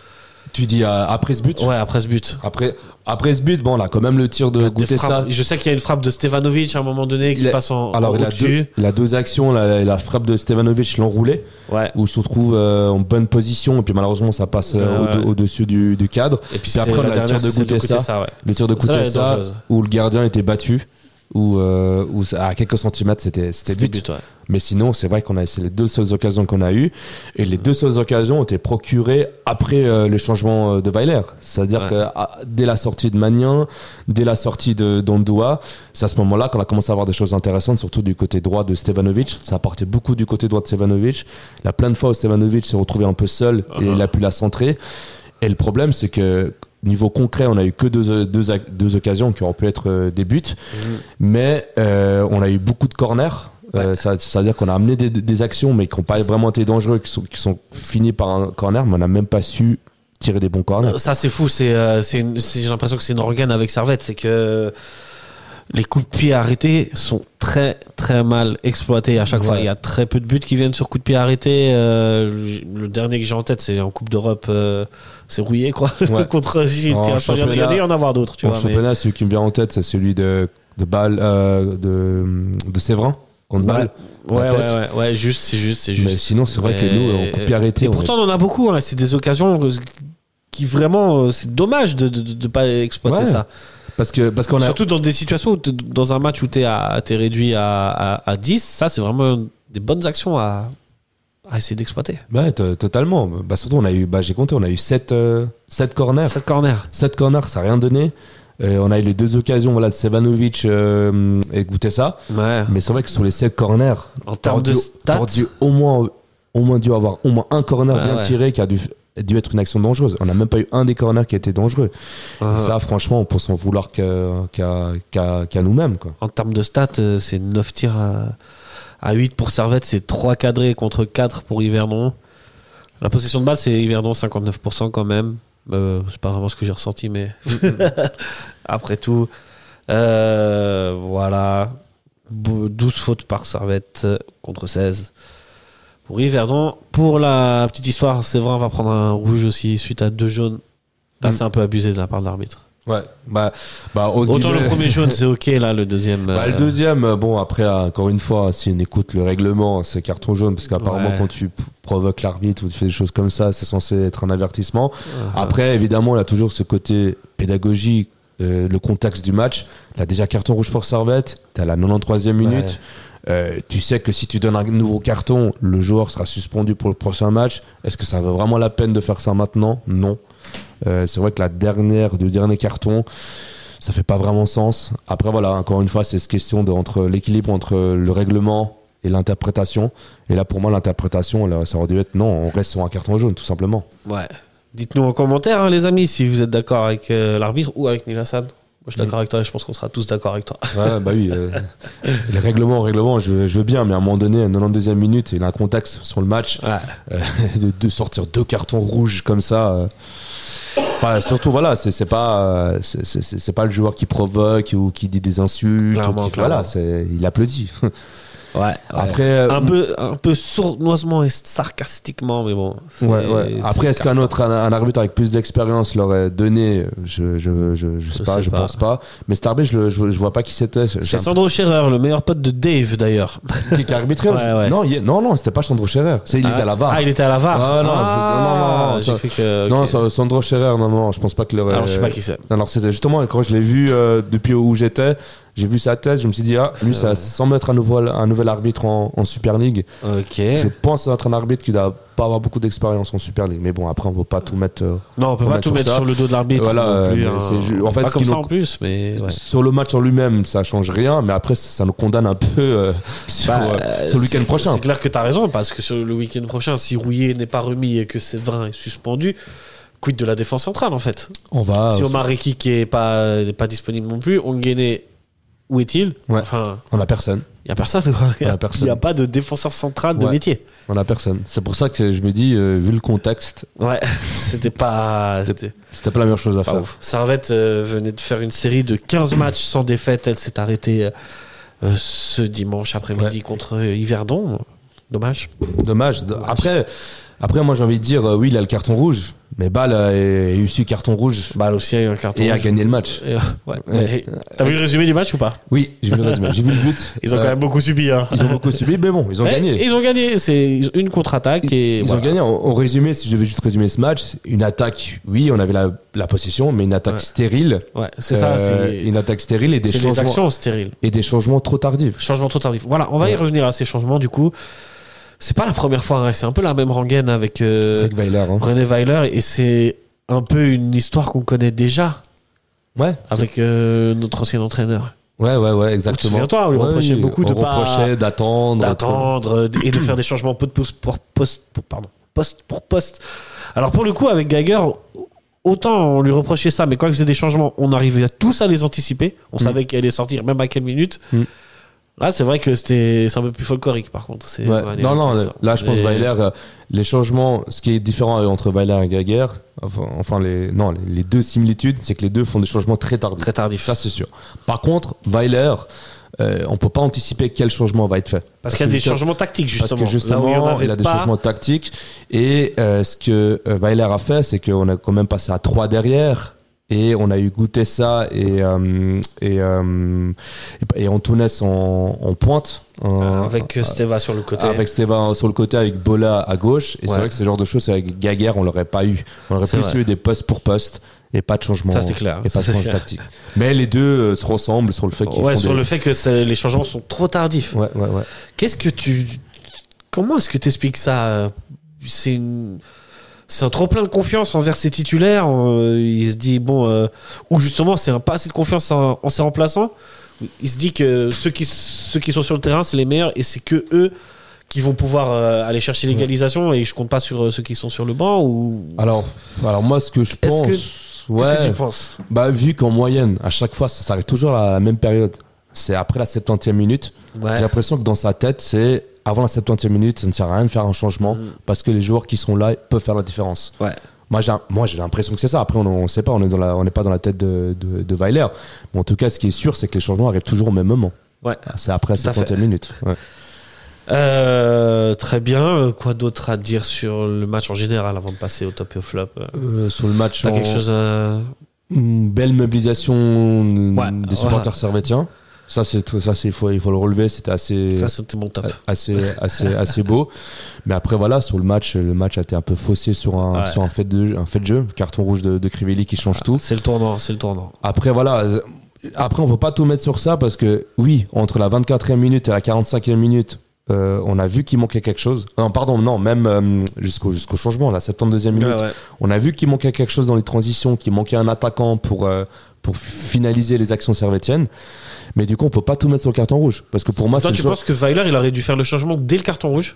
Tu dis euh, après ce but
Ouais, après ce but.
après, après ce but, bon, on a quand même le tir de goûter ça.
Je sais qu'il y a une frappe de Stevanovic à un moment donné qui
Il
passe en,
Alors,
en
il a, deux,
au-dessus.
il a deux actions. La, la frappe de Stevanovic l'enroulé,
Ouais.
où il se retrouve euh, en bonne position. Et puis malheureusement, ça passe euh, au- au-dessus du, du cadre.
Et puis,
Puis après, le tir de goûter ça.
ça, ouais.
Le tir de
est dangereuse.
où le gardien était battu, où, où à quelques centimètres C'était but.
but, ouais.
Mais sinon, c'est vrai qu'on a c'est les deux seules occasions qu'on a eues, et les deux seules occasions ont été procurées après euh, le changement euh, de Weiler. C'est-à-dire
Ouais.
que ah, dès la sortie de Magnin, dès la sortie de d'Ondoua, c'est à ce moment-là qu'on a commencé à avoir des choses intéressantes, surtout du côté droit de Stevanovic. Ça a porté beaucoup du côté droit de Stevanovic. La plein de fois où Stevanovic s'est retrouvé un peu seul et
Uh-huh.
il a pu la centrer. Et le problème, c'est que niveau concret, on a eu que deux, deux, deux occasions qui auraient pu être euh, des buts, mais euh, on a eu beaucoup de corners. Euh, ça- C'est-à-dire qu'on a amené des, des actions, mais qui n'ont pas vraiment été dangereux, qui sont, qui sont finis par un corner, mais on n'a même pas su tirer des bons corners.
Ça, c'est fou. C'est, euh, c'est j'ai l'impression que c'est une organe avec Servette. C'est que les coups de pied arrêtés sont très, très mal exploités à chaque
Ouais.
fois. Il y a très peu de buts qui viennent sur coups de pied arrêtés. Euh, le dernier que j'ai en tête, c'est en Coupe d'Europe. euh, c'est rouillé, quoi.
Ouais. [laughs]
Contre Il y en a- dû y en avoir d'autres, tu
en
vois. mais-
championnat, celui qui me vient en tête, c'est celui de, de Bâle, euh, de, de Séverin, contre
Ouais. Ouais, ouais, ouais, juste, c'est juste, c'est juste.
Mais sinon, c'est vrai que nous, en coup de pied arrêté,
Et
on
pourtant, on en a beaucoup. hein. C'est des occasions euh, qui vraiment, euh, c'est dommage de ne pas exploiter ça.
Parce que parce qu'on a
Surtout dans des situations, où t'es- dans un match où tu es, réduit à, à, à 10, ça, c'est vraiment des bonnes actions à, à essayer d'exploiter.
ouais, totalement. Bah, surtout, on a eu, bah, j'ai compté, on a eu 7 sept corners.
Cette corner.
7 corners, ça n'a rien donné. Euh, on a eu les deux occasions voilà, de Sevanovic euh, et Goutessa.
Ouais.
Mais c'est vrai que sur les 7 corners,
En termes de
dû-
stats,
dû au moins, au moins dû avoir au moins un corner
Ouais,
bien
ouais.
tiré qui a dû, dû être une action dangereuse. On n'a même pas eu un des corners qui a été dangereux. Et ça, franchement, on peut s'en vouloir qu'à nous-mêmes.
en termes de stats, euh, c'est 9 tirs à, À 8 pour Servette, c'est 3 cadrés contre 4 pour Yverdon. La possession de balle, c'est Yverdon 59% quand même. Euh, c'est pas vraiment ce que j'ai ressenti, mais [laughs] après tout, euh, voilà. Bou- 12 fautes par Servette euh, contre 16 pour Yverdon. Pour la petite histoire, Séverin va prendre un rouge aussi suite à deux jaunes. Là,
Mm.
c'est un peu abusé de la part de l'arbitre.
Ouais, bah, bah
Autant le premier jaune, c'est ok, là, le deuxième.
Bah, le
euh,
deuxième, bon, après, encore une fois, si on écoute le règlement, c'est carton jaune, parce qu'apparemment,
Ouais.
quand tu provoques l'arbitre ou tu fais des choses comme ça, c'est censé être un avertissement. Après, évidemment, il a toujours ce côté pédagogique, euh, le contexte du match. A déjà carton rouge pour Servette, t'es à la 93e minute. Euh, tu sais que si tu donnes un nouveau carton, le joueur sera suspendu pour le prochain match. Est-ce que ça vaut vraiment la peine de faire ça maintenant? Non. Euh, c'est vrai que la dernière, le dernier carton, ça fait pas vraiment sens. Après, voilà, encore une fois, c'est cette question de, l'équilibre entre le règlement et l'interprétation. Et là, pour moi, l'interprétation, ça aurait dû être non, on reste sur un carton jaune, tout simplement.
Ouais. Dites-nous en commentaire, hein, les amis, si vous êtes d'accord avec euh, l'arbitre ou avec. Moi, je suis d'accord avec toi et je pense qu'on sera tous d'accord avec toi.
Ouais, bah oui. euh, [laughs] les règlements, règlements, je, veux- je veux bien, mais à un moment donné, à 92e minute, il a un contexte sur le match.
Ouais.
euh, [laughs] de, de sortir deux cartons rouges comme ça. euh. Enfin, surtout, voilà, c'est pas, euh, c'est- pas le joueur qui provoque ou qui dit des insultes. ou qui-. Voilà, il applaudit. [laughs]
Ouais.
Après, euh,
un peu, un peu sournoisement et sarcastiquement, mais bon.
Ouais, ouais. Après, est-ce qu'un autre, un, un arbitre avec plus d'expérience l'aurait donné? Je, je, je, je sais pas,
sais
je
pas.
pense pas. Mais cet arbitre, je, le- je, je vois pas qui c'était.
C'est Sandro Scherer, le meilleur pote de Dave d'ailleurs.
Qui, qui a arbitré?
Ouais, ouais.
Non, il- non, non, c'était pas Sandro Scherer. C'est il était à la VAR.
Ah, il était à la VAR.
Ah, non, je- non, non, non,
que.
Non, Sandro Scherer, non, non, je pense pas qu'il aurait.
Alors, je sais pas qui c'est.
Alors, c'était justement quand je l'ai vu euh, depuis où j'étais, j'ai vu sa tête, je me suis dit, ah, lui, ça, sans mettre un nouvel, un nouvel arbitre en, en Super League, je pense être un arbitre qui doit pas avoir beaucoup d'expérience en Super League. Mais bon, après, on ne peut pas tout mettre. euh,
Non, on peut pas tout mettre
ça.
sur le dos de l'arbitre.
Voilà,
hein.
en fait,
pas comme ça en plus, mais. ouais.
Sur le match en lui-même, ça change rien, mais après, ça, ça nous condamne un peu euh, sur,
Bah,
euh, sur le week-end prochain.
C'est clair que tu as raison, parce que sur le week-end prochain, si Rouillet n'est pas remis et que Séverin est suspendu, quid de la défense centrale en fait?
On va.
Si Omar Reki qui est pas, n'est pas disponible non plus, Ongene, où est-il
Ouais.
Enfin,
On a personne.
il n'y [laughs] a personne. Il
a
n'y a pas de défenseur central de
Ouais.
métier.
On a personne. C'est pour ça que je me dis, euh, vu le contexte,
Ouais, [laughs] c'était pas. C'était
c'était pas la meilleure chose à faire.
ouf. Servette euh, venait de faire une série de 15 matchs sans défaite. Elle s'est arrêtée euh, ce dimanche après-midi contre Yverdon. Dommage.
Dommage. Après, après, moi j'ai envie de dire, oui, il a le carton rouge, mais Ball a, a eu su carton rouge
Bah, aussi, a eu un carton.
et a
rouge.
gagné le match.
Et, ouais. T'as vu le résumé du match ou pas?
Oui, j'ai vu le résumé, j'ai vu le but.
Ils ont quand même beaucoup subi. Hein.
Ils ont beaucoup subi, mais bon, ils ont
Ouais,
gagné.
Ils ont gagné. C'est une contre-attaque et
Ils
voilà.
ont gagné. En, résumé, si je devais juste résumer ce match, une attaque, oui, on avait la, la possession, mais une attaque
Ouais.
stérile.
Ouais, c'est ça.
Euh, une attaque stérile et des changements
actions stériles.
et des changements trop tardifs.
Changement trop tardif. Voilà, on va y revenir à ces changements du coup. C'est pas la première fois, hein, c'est un peu la même rengaine avec, euh,
Avec Weiler. Hein.
René Weiler et c'est un peu une histoire qu'on connaît déjà
Ouais,
avec euh, notre ancien entraîneur.
ouais, ouais, ouais, exactement.
souviens-toi, on lui reprochait beaucoup
on
de pas-
reprochait d'attendre.
D'attendre euh, et de faire des changements peu de poste pour poste, pour, pardon, poste pour poste. Alors pour le coup, avec Geiger, autant on lui reprochait ça, mais quand il faisait des changements, on arrivait à tous à les anticiper. On
Mm.
savait qu'elle allait sortir, même à quelle minute.
Mm.
Là, c'est vrai que c'était c'est un peu plus folklorique par contre.
Ouais. Non, non, là, je pense Weiler, euh, les changements, ce qui est différent entre Weiler et Gaguer, enfin, enfin, les, non, les, les deux similitudes, c'est que les deux font des changements très tardifs.
Très tardif.
Ça, c'est sûr. Par contre, Weiler, euh, on peut pas anticiper quel changement va être fait.
Parce qu'il y a des
justement-
changements tactiques justement.
Parce que
où il y
justement, a des
pas.
changements tactiques. Et euh, ce que euh, Weiler a fait, c'est qu'on a quand même passé à 3 derrière. Et on a eu goûté ça et, euh, et, euh, et, Antunes en, en pointe. en-
avec euh, Steva sur le côté.
avec Steva sur le côté, avec Bola à gauche. Et
Ouais.
c'est vrai que ce genre de choses, avec Gaguerre, on l'aurait pas eu. On aurait plus
vrai.
eu des postes pour poste et pas de changement.
Ça, c'est clair.
Et
Ça,
pas de changement tactique. Mais les deux euh, se ressemblent sur le fait
Ouais, sur
des-
le fait que les changements sont trop tardifs.
Ouais, ouais, ouais.
Qu'est-ce que tu. Comment est-ce que tu expliques ça? C'est une. C'est un trop plein de confiance envers ses titulaires. euh, il se dit, bon. euh, ou justement, c'est un pas assez de confiance en, en ses remplaçants. Il se dit que ceux qui, ceux qui sont sur le terrain, c'est les meilleurs et c'est que eux qui vont pouvoir euh, aller chercher l'égalisation et je compte pas sur euh, ceux qui sont sur le banc ou.
Alors, alors moi, ce que je
Est-ce
pense.
que-
ouais,
Qu'est-ce que tu penses?
Bah, vu qu'en moyenne, à chaque fois, ça s'arrête toujours à la même période. C'est après la 70e minute.
Ouais.
J'ai l'impression que dans sa tête, c'est avant la 70e minute, ça ne sert à rien de faire un changement
Mm.
parce que les joueurs qui sont là peuvent faire la différence.
Ouais.
Moi, j'ai, moi, j'ai l'impression que c'est ça. Après, on ne sait pas, on n'est pas dans la tête de, de, de Weiler. Mais en tout cas, ce qui est sûr, c'est que les changements arrivent toujours au même moment.
Ouais.
C'est après la
Tout à
70e minute. Ouais.
Euh, très bien. Euh, Quoi d'autre à dire sur le match en général avant de passer au top et au flop euh,
sur le match,
T'as
en-
quelque chose à.
une belle mobilisation
Ouais,
des supporters servétiens. Ça, c'est, ça, c'est, il faut, il faut le relever. C'était assez,
Ça, c'était mon top.
assez, assez, assez beau. Mais après, voilà, sur le match, le match a été un peu faussé sur un,
Ouais.
sur un fait de, un fait de jeu. Carton rouge de, de Crivelli qui change tout.
C'est le tournant, c'est le tournant.
Après, voilà. euh, Après, on ne peut pas tout mettre sur ça parce que, oui, entre la 24e minute et la 45e minute, euh, on a vu qu'il manquait quelque chose. Non, pardon, non, même euh, jusqu'au, jusqu'au changement, la 72e minute.
Ouais, ouais.
On a vu qu'il manquait quelque chose dans les transitions, qu'il manquait un attaquant pour, euh, pour finaliser les actions servétiennes. Mais du coup, on peut pas tout mettre sur le carton rouge. Parce que pour moi,
Toi,
c'est
tu penses que Weiler, il aurait dû faire le changement dès le carton rouge?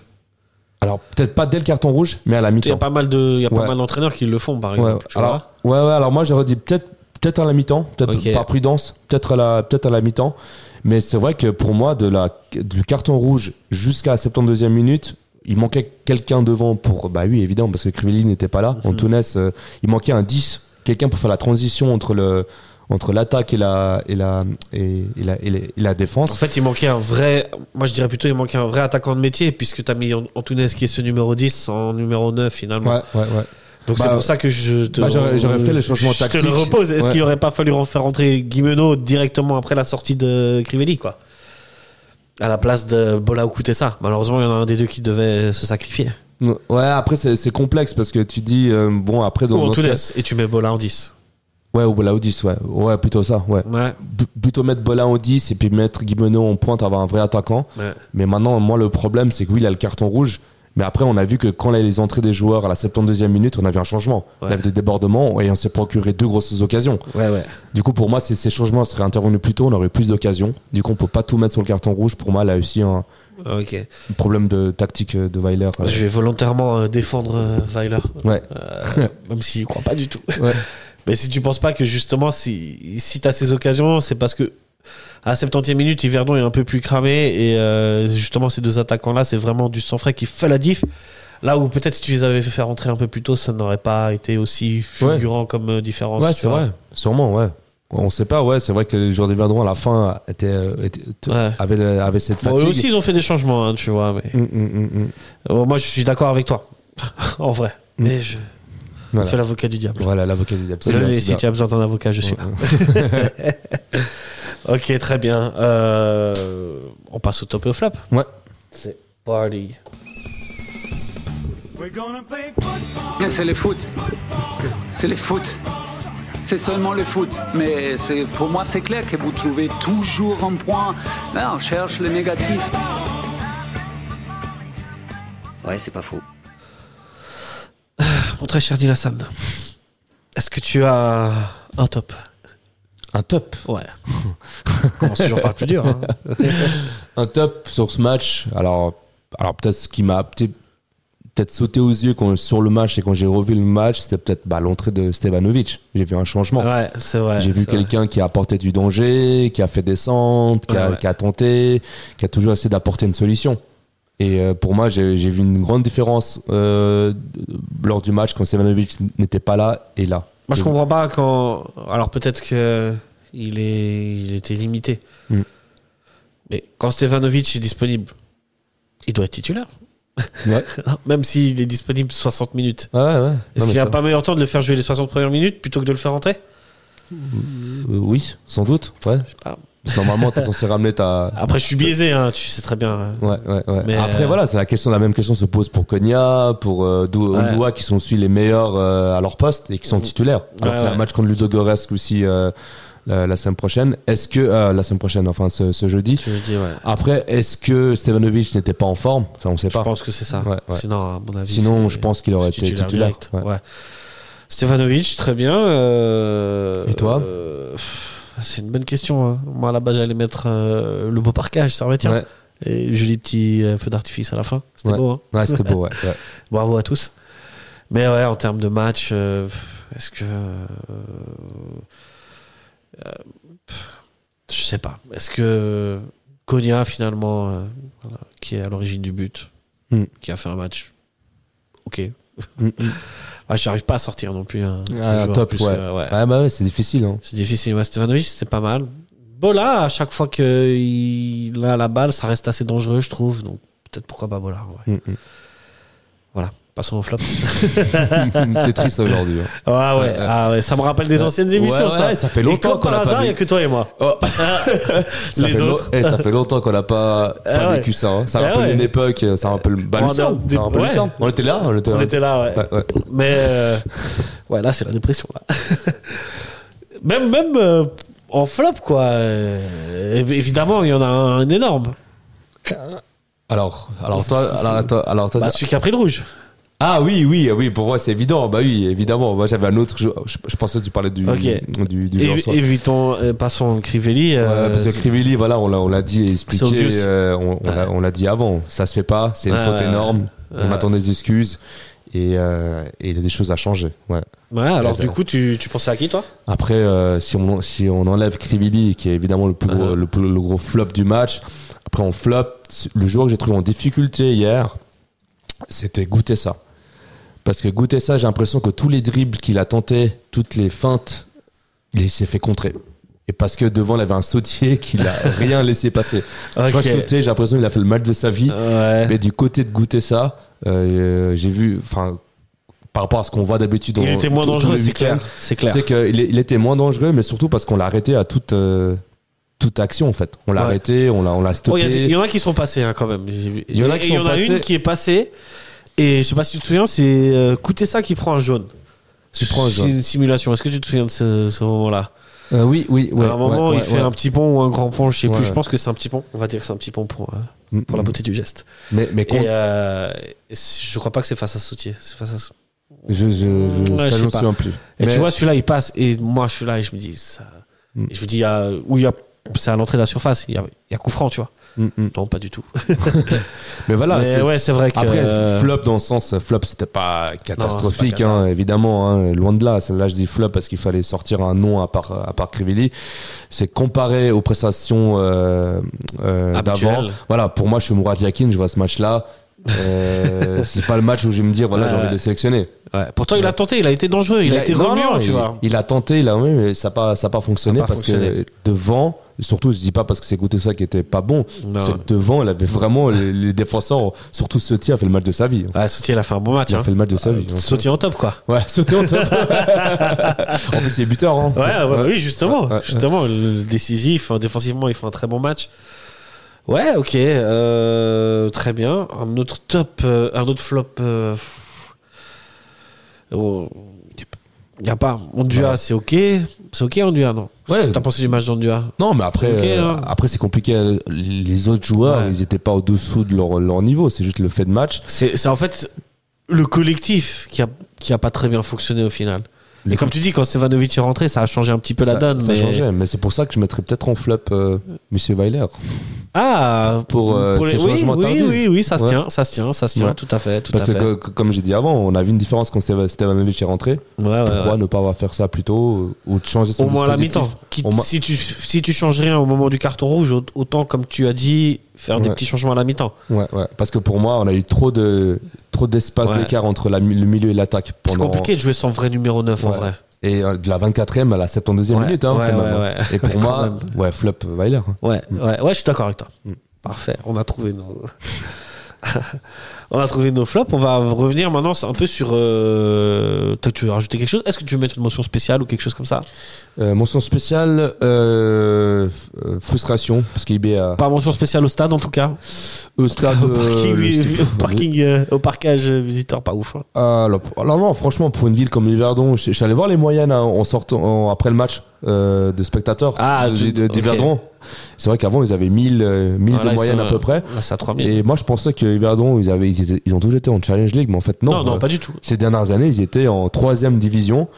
Alors, peut-être pas dès le carton rouge, mais à la
Il y a
mi-temps.
pas mal de, il y a pas
Ouais.
mal d'entraîneurs qui le font, par
Ouais,
exemple. tu vois.
alors, ouais, ouais, alors moi, j'aurais dit peut-être peut-être à la mi-temps, peut-être par prudence, peut-être à la, peut-être à la mi-temps. Mais c'est vrai que pour moi, de la, du carton rouge jusqu'à la 72e minute, il manquait quelqu'un devant pour. Bah oui, évidemment, parce que Crivelli n'était pas là.
Mhm.
Antunes, euh, il manquait un 10, quelqu'un pour faire la transition entre le entre l'attaque et la et la et, et la, et la, et la défense.
En fait, il manquait un vrai. Moi, je dirais plutôt il manquait un vrai attaquant de métier, puisque tu as mis Antunes qui est ce numéro 10 en numéro 9 finalement.
Ouais, ouais, ouais.
Donc
Bah,
c'est pour ça que je te.
bah, j'aurais- fait les changements
je te
tactiques.
le repose. Est-ce
Ouais.
qu'il aurait pas fallu en faire rentrer Guimeno directement après la sortie de Crivelli, quoi? À la place de Bola ou ça. Malheureusement, il y en a un des deux qui devait se sacrifier.
Ouais, après c'est complexe parce que tu dis euh, bon après dans,
Ou
dans ce cas-
et tu mets Bola en 10.
Ouais ou Bola au 10 ouais ouais plutôt ça ouais
Ouais.
Plutôt mettre Bola 10 et puis mettre Guimeno en pointe avoir un vrai attaquant
ouais.
mais maintenant moi le problème c'est que oui il a le carton rouge mais après on a vu que quand il y a les entrées des joueurs à la 72e minute on a vu un changement
Ouais.
il y avait des débordements et on s'est procuré deux grosses occasions
Ouais, ouais.
du coup pour moi ces, ces changements seraient intervenus plus tôt on aurait eu plus d'occasions du coup on peut pas tout mettre sur le carton rouge pour moi a aussi un problème de tactique de Weiler.
Je vais volontairement euh, défendre euh, Weiler.
ouais
Euh, [laughs] même s'il croit pas du tout.
Ouais.
Mais si tu penses pas que justement, si, si tu as ces occasions, c'est parce que à la 70e minute, Yverdon est un peu plus cramé et euh, justement, ces deux attaquants-là, c'est vraiment du sang frais qui fait la diff. Là où peut-être si tu les avais fait rentrer un peu plus tôt, ça n'aurait pas été aussi fulgurant comme euh, différence.
Ouais, c'est vrai. Sûrement, ouais. On sait pas, ouais. C'est vrai que les joueurs des Verdrons à la fin étaient, euh, étaient-
Ouais.
avaient, avaient cette
Bon, eux
fatigue.
aussi, ils ont fait des changements, hein, tu vois. Mais...
Hum, hum.
Bon, moi, je suis d'accord avec toi. [laughs] en vrai.
Mm.
Mais je
Voilà.
fais l'avocat du diable.
Voilà, l'avocat du diable. C'est
Là,
bien,
mais
c'est
si
bien.
tu as besoin d'un avocat, je suis là. [laughs] Ok, très bien. Euh, on passe au top et au flop.
Ouais.
C'est party.
C'est le foot. C'est le foot. C'est seulement le foot. Mais c'est- pour moi, c'est clair que vous trouvez toujours un point. Là, on cherche le négatif.
Ouais, c'est pas faux. [sighs]
Mon très cher Dilassan, est-ce que tu as un top?
Un top?
Ouais. [laughs] Commence toujours par le plus dur. hein? [laughs]
Un top sur ce match. Alors, alors peut-être ce qui m'a peut-être sauté aux yeux quand, sur le match et quand j'ai revu le match, c'était peut-être bah, l'entrée de Stevanovic. J'ai vu un changement.
Ouais, c'est vrai.
J'ai vu quelqu'un qui a apporté du danger, qui a fait des centres, qui,
Ouais,
a,
ouais.
qui a tenté, qui a toujours essayé d'apporter une solution. Et euh, pour moi, j'ai vu une grande différence euh, lors du match quand Stevanovic n'était pas là et là.
Moi, je comprends pas quand. Alors, peut-être que il, est... il était limité.
Mm.
Mais quand Stevanovic est disponible, il doit être titulaire.
Ouais. [laughs]
Même s'il est disponible 60 minutes.
Ouais, ouais.
Est-ce qu'il n'y a
ça-
pas meilleur temps de le faire jouer les 60 premières minutes plutôt que de le faire rentrer?
Euh, oui, sans doute. Ouais.
pas.
Parce que normalement, t'es censé ramener ta.
Après, je suis biaisé, hein, tu sais très bien.
Ouais, ouais, ouais.
Mais,
Après,
euh,
voilà, c'est la question, la même question se pose pour Konya, pour euh, Dou-
Ouais.
Ndoua, qui sont aussi les meilleurs euh, à leur poste et qui sont titulaires. Alors
Ouais,
qu'il y a un match contre Ludogoretsk aussi euh, la, la semaine prochaine. Est-ce que euh, la semaine prochaine, enfin ce, ce jeudi.
Veux dire, ouais.
Après, est-ce que Stevanovic n'était pas en forme? Ça, on sait
Je
pas.
pense que c'est ça.
Ouais, ouais.
Sinon, à mon avis.
Sinon, je pense qu'il aurait été titulaire.
direct.
Ouais.
Ouais. Stevanovic, très bien. euh,
Et toi?
euh, C'est une bonne question. hein. Moi, à la base, j'allais mettre euh, le beau parquage, Servetien.
Ouais,
Et joli petit euh, feu d'artifice à la fin. C'était
Ouais.
beau. hein.
ouais c'était beau. Ouais. [laughs]
Bravo à tous. Mais ouais, en termes de match, euh, est-ce que. pff, je sais pas. Est-ce que. Konya, finalement, voilà, qui est à l'origine du but,
Mm.
qui a fait un match. Ok.
Mm, mm.
Ah, J'arrive pas à sortir non plus. Un,
Ah, top,
plus,
ouais.
euh, ouais.
Ouais, bah ouais, c'est difficile. Hein.
C'est difficile. Ouais, Stevanovic, c'est pas mal. Bola, à chaque fois qu'il a la balle, ça reste assez dangereux, je trouve. Donc, peut-être pourquoi pas Bola. ouais.
Mm.
Passons au flop. [laughs]
c'est triste aujourd'hui. hein.
Ah ouais,
Ouais.
ah ouais, ça me rappelle des anciennes émissions,
Ouais,
ça.
ouais, ça fait
Et
longtemps qu'on
par hasard, il y a que toi et moi.
Oh. [laughs] ça
Les autres.
eh, ça fait longtemps qu'on n'a pas,
Ah
pas
ouais.
vécu ça. hein. Ça
Ah
rappelle
ouais.
une époque, ça rappelle bah,
On
Lucien,
des-
ça rappelle. On était là, on était là.
On était là, ouais. Mais euh, ouais, là, c'est la dépression. Là. [laughs] même même euh, en flop, quoi. euh, évi- évidemment, il y en a un, un énorme.
Alors, alors toi, alors, toi, alors toi,
Bah, celui qui a pris le rouge.
Ah oui, oui, oui, pour moi c'est évident. Bah oui, évidemment. Moi j'avais un autre. Je, je, je pensais que tu parlais du,
Ok.
du, du soit.
évitons, euh, passons Crivelli. euh,
Ouais, parce que Crivelli, voilà, on l'a, dit et expliqué, euh, on, l'a, on l'a dit avant. Ça se fait pas, c'est une
Ouais,
faute énorme. On attend des excuses et, euh, et il y a des choses à changer. Ouais.
ouais, alors du coup, tu, tu pensais à qui, toi?
Après, euh, si, on, si on enlève Crivelli, qui est évidemment le, plus gros,
Uh-huh.
le, plus- le gros flop du match, après on flop, le joueur que j'ai trouvé en difficulté hier, c'était goûter ça. Parce que goûter ça, j'ai l'impression que tous les dribbles qu'il a tenté, toutes les feintes, il s'est fait contrer. Et parce que devant, il avait un sautier [laughs] qu'il a rien laissé passer. Je crois que sauter, j'ai l'impression qu'il a fait le match de sa vie.
Ouais.
Mais du côté de goûter ça, euh, j'ai vu, enfin, par rapport à ce qu'on voit d'habitude,
Il était moins
tout-
dangereux, c'est clair. C'est clair.
c'est qu'il il était moins dangereux, mais surtout parce qu'on l'a arrêté à toute, euh, toute action, en fait. On l'a
Ouais.
arrêté, on l'a, on l'a
Oh,
stoppé.
Il y, en a qui sont passés hein, quand même.
Il y en a qui
Et
sont
y en a
passés.
une qui est passée. Et je sais pas si tu te souviens, c'est euh, ça qui prend un jaune.
Qui prend un
C'est
jaune.
une simulation. Est-ce que tu te souviens de ce, ce moment-là?
Euh, oui, oui, ouais.
À un moment,
ouais,
il fait un petit pont ou un grand pont, je sais plus. Je pense que c'est un petit pont. On va dire que c'est un petit pont pour, euh,
Mm,
pour la
mm.
beauté du geste.
Mais, mais
Et euh, je crois pas que c'est face à Sautier. C'est face à.
je, je, je,
Ouais,
ça,
je sais pas.
plus.
Et
Mais-
tu vois, celui-là, il passe. Et moi, je suis là et je me dis, ça.
Mm.
Et je me dis, où il y a, c'est à l'entrée de la surface. Il y a, il y a coup franc, tu vois.
Mm, mm.
Non, pas du tout. [laughs]
Mais voilà.
Mais ouais, c'est vrai que-
Après,
euh,
flop dans le sens, flop, c'était pas catastrophique,
cata.
hein, évidemment, hein, loin de là. Là, je dis flop parce qu'il fallait sortir un nom à part, à part Crivelli. C'est comparé aux prestations euh, euh, d'avant. Voilà, pour moi, je suis Mourad Yakin, je vois ce match-là. Euh, [laughs] c'est pas le match où je vais me dire, voilà, j'ai envie de le sélectionner.
Ouais. Pourtant, il a tenté. Il a été dangereux. Il, a, été
non,
remuant,
non,
tu
il,
vois.
il a tenté, il a oui, mais ça n'a pas, ça a pas fonctionné
Ça a pas
parce
fonctionné.
que devant, surtout je dis pas parce que c'est goûté ça qui était pas bon, c'est devant, il avait vraiment les, les défenseurs, surtout Sautier a fait le match de sa vie.
Ouais, Sautier, il a fait un bon match.
Il a
hein.
fait le match de sa vie. hein.
Sautier en top, quoi.
Ouais, sauter en top. [laughs] en plus, il est buteur. Hein.
Ouais, oui, justement. Justement, le décisif, euh, défensivement, il fait un très bon match. Ouais, ok, euh, très bien. Un autre top, euh, un autre flop. Euh, oh, y a pas. Ondua,
Ouais.
c'est ok. C'est ok, Ondua, non
Ouais.
T'as pensé du match d'Ondua
Non, mais après,
hein.
après c'est compliqué. Les autres joueurs,
Ouais.
ils étaient pas au-dessous de leur, leur niveau. C'est juste le fait de match.
C'est c'est en fait le collectif qui a, qui a pas très bien fonctionné au final. Et comme tu dis, quand Stevanovic est rentré, ça a changé un petit peu la donne.
ça
mais...
changeait. Mais c'est pour ça que je mettrais peut-être en flop euh, Monsieur Weiler.
Ah,
Pour, euh,
les-
ces
oui,
changements
oui,
tardifs.
oui, oui, ça se
Ouais.
tient, ça se tient, ça se tient,
Ouais.
tout à fait, tout
Parce
à
que,
fait.
que- comme j'ai dit avant, on a vu une différence quand Stev- Stevanovic est rentré.
Ouais, ouais,
Pourquoi ne pas avoir faire ça plus tôt euh, ou de changer son
Au moins à la mi-temps. Si tu si tu changes rien au moment du carton rouge, au- autant comme tu as dit, faire des petits changements à la mi-temps.
Ouais, ouais. Parce que pour moi, on a eu trop de trop d'espace
Ouais.
d'écart entre la- le milieu et l'attaque.
C'est compliqué de jouer sans vrai numéro 9 en vrai.
Et euh, de la 24e à la 72e
Ouais,
minute. Hein, quand même, hein. Et pour [laughs] moi, ouais, flop Weiler. hein.
Ouais, ouais, ouais, je suis d'accord avec toi.
Mm.
Parfait, on a trouvé nos. [laughs] on a trouvé nos flops. On va revenir maintenant un peu sur. Euh... toi, Tu veux rajouter quelque chose? Est-ce que tu veux mettre une mention spéciale ou quelque chose comme ça?
Euh, mention spéciale, euh, euh, frustration, parce qu'IB a
Pas mention spéciale au stade en tout cas?
au stade.
au
euh,
parking,
le-
au, parking, euh, au parcage euh, visiteur, pas ouf. hein.
Ah, alors, alors non, franchement, pour une ville comme Yverdon, je je suis allé voir les moyennes hein, en sortant en- après le match euh, de spectateurs
Ah,
de-
tu-
de-. C'est vrai qu'avant, ils avaient 1000, euh, 1000
Voilà,
de
ils
moyenne
sont,
à peu
euh,
près.
Là, c'est à 3000.
Et moi, je pensais que Yverdon, ils, avaient, ils, étaient- ils ont toujours été en Challenge League, mais en fait, non.
non, non,
Euh,
pas du tout.
Ces dernières années, ils étaient en troisième division.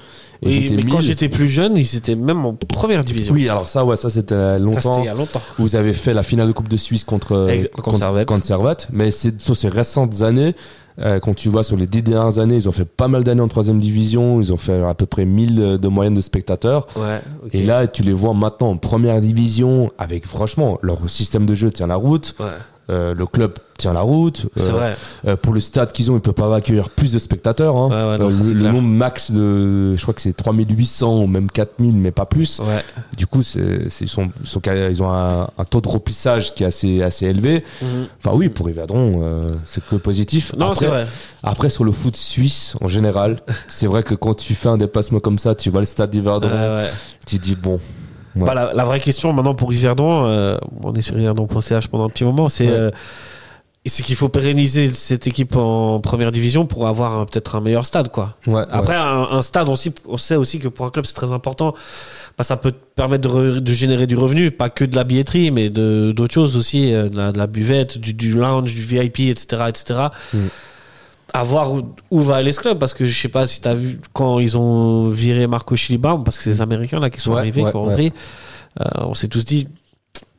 Et
mais quand
1000.
j'étais plus jeune, ils étaient même en première division.
Oui, alors ça, ouais, ça c'était longtemps.
il y a longtemps.
Vous avez fait la finale de Coupe de Suisse contre
Ex- contre Servette.
contre Servette, mais sur ces récentes années, Euh, quand tu vois sur les dix dernières années, ils ont fait pas mal d'années en troisième division. Ils ont fait à peu près 1000 de moyenne de spectateurs.
Ouais.
Et là, tu les vois maintenant en première division avec, franchement, leur système de jeu tient la route.
Ouais,
Euh, le club tient la route.
c'est
Euh,
vrai.
euh, pour le stade qu'ils ont, ils peuvent pas accueillir plus de spectateurs. Hein.
Ouais, ouais, non,
Euh, le, nombre max de, je crois que c'est 3800 ou même 4000, mais pas plus.
Ouais.
Du coup, c'est, ils, sont, ils, sont, ils ont un, un taux de remplissage qui est assez, assez élevé.
Mhm.
Enfin, oui, pour Yverdon, euh, c'est que positif.
Non,
après,
c'est vrai.
après, sur le foot suisse, en général, c'est vrai que quand tu fais un déplacement comme ça, tu vois le stade
ouais.
tu te dis, bon, Ouais.
Bah, la, la vraie question maintenant pour Yverdon, euh, on est sur yverdon.ch pendant un petit moment, c'est
Ouais.
euh, c'est qu'il faut pérenniser cette équipe en première division pour avoir un- peut-être un meilleur stade, quoi. Après, un, un stade, on, sait- on sait aussi que pour un club, c'est très important. Bah, ça peut permettre de, de générer du revenu, pas que de la billetterie, mais d'autres choses aussi, euh, de la, de la buvette, du, du lounge, du VIP, etc., etc.
Mm.
À voir où, va aller ce club, parce que je sais pas si tu as vu quand ils ont viré Marco Schlibaum, parce que c'est les Américains là qui sont
Ouais,
arrivés,
ouais,
qui ont. Euh, on s'est tous dit,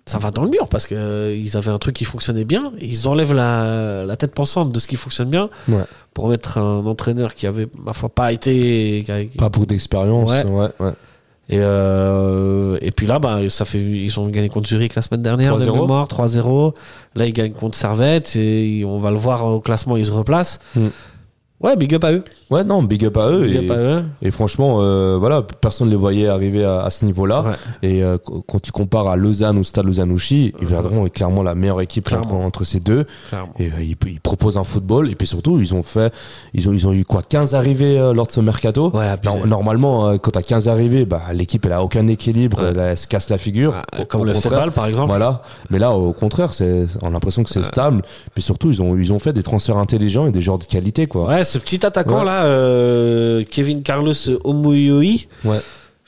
ça va dans le mur, parce que euh, ils avaient un truc qui fonctionnait bien, et ils enlèvent la, la tête pensante de ce qui fonctionne bien
Ouais.
pour mettre un entraîneur qui avait, ma foi, pas été. qui
Pas beaucoup d'expérience.
Ouais. Et, euh, et puis là, bah, ça fait, ils ont gagné contre Zurich la semaine dernière, de
3-0.
mémoire, 3-0. Là, ils gagnent contre Servette et on va le voir au classement, ils se replacent.
Mm.
Ouais, big up à eux.
Ouais, non, big up à eux.
Big
et,
up à eux.
et franchement, euh, voilà, personne ne les voyait arriver à, à ce niveau-là.
Ouais.
Et euh, qu- quand tu compares à Lausanne ou Stade Lausanne-Ouchy, Yverdon est clairement la meilleure équipe entre, ces deux.
Clairement.
Et euh, ils, ils proposent un football. Et puis surtout, ils ont fait, ils ont, ils ont eu quoi, 15 arrivées euh, lors de ce mercato.
Ouais.
Nor- Normalement, euh, quand t'as 15 arrivées, bah, l'équipe elle a aucun équilibre,
Ouais.
elle, elle se casse la figure.
Ah,
Au-
comme
au
le. Sebal, par exemple.
Voilà. Mais là, au contraire, c'est, on a l'impression que c'est stable. Puis surtout, ils ont, ils ont fait des transferts intelligents et des joueurs de qualité, quoi.
Ouais, ce petit attaquant
Ouais.
là, euh, Kevin Carlos Omoyoi,
Ouais.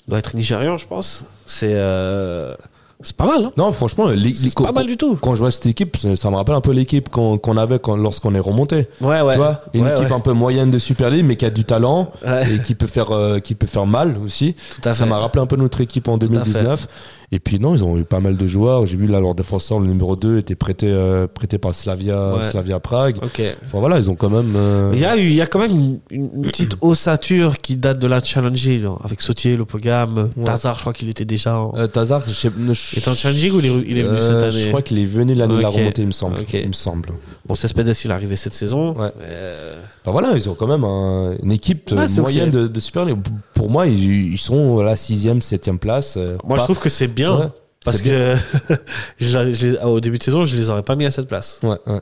doit être nigérian, je pense. C'est euh, c'est pas mal, hein
Non, franchement, les- les-
C'est pas mal du tout.
quand je vois cette équipe, ça, ça me rappelle un peu l'équipe qu'on, avait quand, lorsqu'on est remonté.
Ouais, ouais.
Tu vois, une
Ouais,
équipe un peu moyenne de Super League, mais qui a du talent et qui peut faire, euh, qui peut faire mal aussi.
Tout à
Ça m'a rappelé un peu notre équipe en
à fait.
2019. Et puis non, ils ont eu pas mal de joueurs. J'ai vu là leur défenseur, le numéro 2, était prêté, euh, prêté par Slavia,
Ouais.
Slavia Prague.
Ok.
Enfin voilà, ils ont quand même. euh,
Il y a, il y a quand même une, une petite [clears throat] ossature qui date de la Challenge League, avec Sautier, Lopogam,
Ouais.
Tazar, je crois qu'il était déjà en.
euh, Tazar, je sais, je-
Il était en Challenge League ou il est, il est venu
euh,
cette année
Je crois qu'il est venu l'année de la remontée, il me semble.
Ok.
Il me semble.
Bon, Cespedes, il est arrivé cette saison.
Ouais.
Euh,
Enfin voilà, ils ont quand même un- une équipe euh,
Ouais,
moyenne de, de Super League. Pour moi, ils, ils sont à la sixième, septième place. euh,
Moi,
pas-
je trouve que c'est bien.
Ouais,
parce que [laughs] je- au début de saison, je les aurais pas mis à cette place.
Ouais, ouais.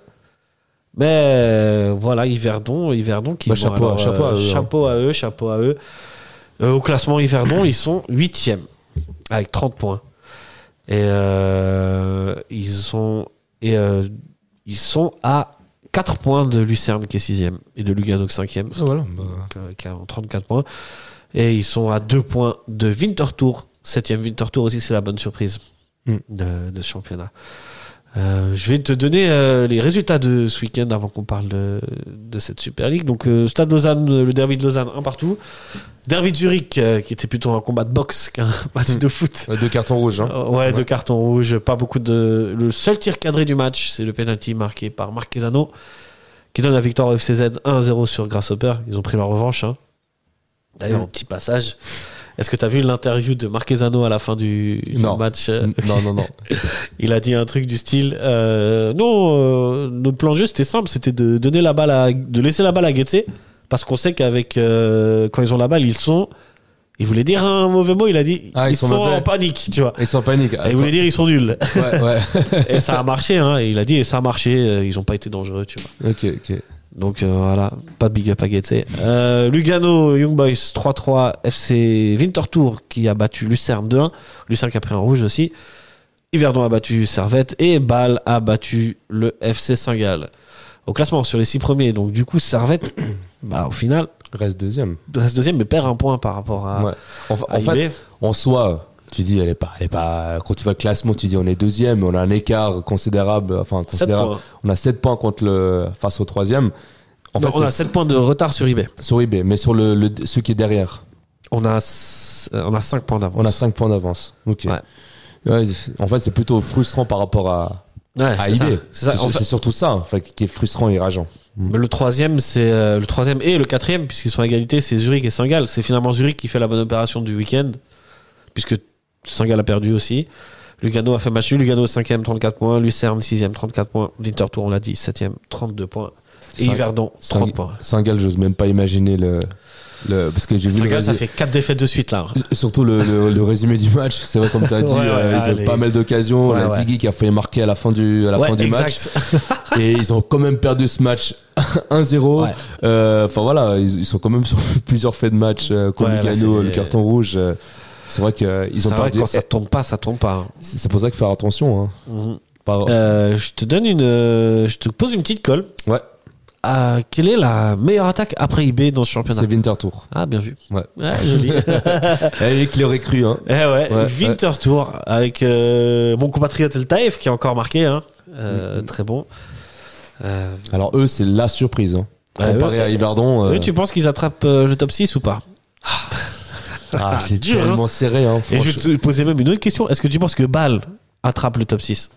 Mais euh, voilà, Yverdon, Yverdon qui
Bah,
bon,
chapeau à- chapeau à eux, hein.
chapeau à eux, chapeau à eux. Euh, au classement Yverdon, ils sont 8 avec 30 points. Et euh, ils sont et euh, ils sont à 4 points de Lucerne qui est 6 et de Lugano qui est 5
Ah, voilà. bah,
qui a 34 points. Et ils sont à 2 points de Winterthur. 7 Winterthur aussi, c'est la bonne surprise
Mm.
de, de ce championnat. Euh, je vais te donner euh, les résultats de ce week-end avant qu'on parle de, de cette Super League. Donc, euh, Stade Lausanne, le derby de Lausanne, un partout. Derby de Zurich, qui était plutôt un combat de boxe qu'un [laughs] match de foot.
deux cartons rouges. Hein.
Ouais, deux cartons rouges, pas beaucoup de. Le seul tir cadré du match, c'est le penalty marqué par Marquezano, qui donne la victoire au FCZ 1-0 sur Grasshopper. Ils ont pris leur revanche. hein. D'ailleurs, un petit passage. Est-ce que tu as vu l'interview de Marquezano à la fin du, du
Non.
match euh,
Non, non, non. [laughs]
Il a dit un truc du style euh, Non, euh, notre plan de jeu c'était simple, c'était de donner la balle à, de laisser la balle à Guetze, parce qu'on sait qu'avec euh, quand ils ont la balle, ils sont. Il voulait dire un mauvais mot, il a dit
Ah,
ils,
ils sont
en panique, tu vois.
Ils sont en panique.
Et il voulait dire ils sont nuls.
Ouais, ouais. [laughs]
et ça a marché, hein. Et il a dit et ça a marché, ils ont pas été dangereux, tu vois.
ok, ok.
Donc euh, voilà, pas de big up à. Euh, Lugano, Young Boys 3-3, FC Winterthur qui a battu Lucerne 2-1. Lucerne qui a pris un rouge aussi. Yverdon a battu Servette et Bâle a battu le FC Saint-Gall. Au classement sur les six premiers, donc du coup Servette, [coughs] bah, au final,
Reste deuxième.
reste deuxième mais perd un point par rapport à,
Ouais. En, fa-
à
en fait,
IB.
en soi, tu dis, elle est pas, elle est pas. Quand tu vois le classement, tu dis, on est deuxième, on a un écart considérable. Enfin, considérable. On a 7 points contre le face au troisième. En
Non,
fait,
on a
c'est
7 points de retard sur eBay.
sur eBay, mais sur le, le ceux qui est derrière,
On a, euh, on a 5 points d'avance.
on a 5 points d'avance. Ok.
Ouais.
Ouais, c'est- en fait, c'est plutôt frustrant par rapport à,
Ouais,
à
c'est En fait,
surtout ça en fait, qui est frustrant et rageant.
Mais Le troisième, c'est euh, le troisième et le quatrième, puisqu'ils sont à égalité, c'est Zurich et Saint-Gall. C'est finalement Zurich qui fait la bonne opération du week-end, puisque Saint-Gall a perdu aussi. Lugano a fait match nul. Lugano 5e, 34 points. Lucerne 6e, 34 points. Winterthur, on l'a dit, 7e, 32 points. Et
Saint-
Yverdon, 30 points.
Saint-Gall, j'ose même pas imaginer le, le parce que j'ai vu
Saint-Gall, ça fait 4 défaites de suite là.
Surtout le, le- le résumé du match, c'est vrai comme tu as [laughs] dit,
Ouais, ouais,
euh, ils ont pas mal d'occasions.
Ouais,
la. Ziggy qui a failli marquer à la fin du, à la fin du match.
exact. [laughs]
Et ils ont quand même perdu ce match [laughs] 1-0.
Ouais.
Euh, Enfin voilà, ils, ils sont quand même sur plusieurs faits de match euh, comme
Ouais, là,
Lugano, le carton rouge. C'est vrai qu'ils ont perdu.
quand ça tombe pas, ça tombe pas. hein.
C'est pour ça qu'il faut faire attention. Hein.
Mhm.
Pas-
Euh, je te donne une, euh, je te pose une petite colle.
Ouais,
Euh, quelle est la meilleure attaque après IB dans ce championnat?
C'est Winterthur.
Ah, bien vu.
Ouais.
joli.
Et qui l'aurait cru, hein.
Eh ouais,
Ouais,
Winterthur avec euh, mon compatriote El Taïf qui a encore marqué, hein. Euh, très bon.
Alors eux, c'est la surprise. Hein.
Ouais,
Comparé
eux-
à Yverdon,
eux, tu penses qu'ils attrapent le top 6 ou pas?
Ah, c'est
dur,
tellement serré. Hein,
Et je vais te poser même une autre question. Est-ce que tu penses que Bâle attrape le top 6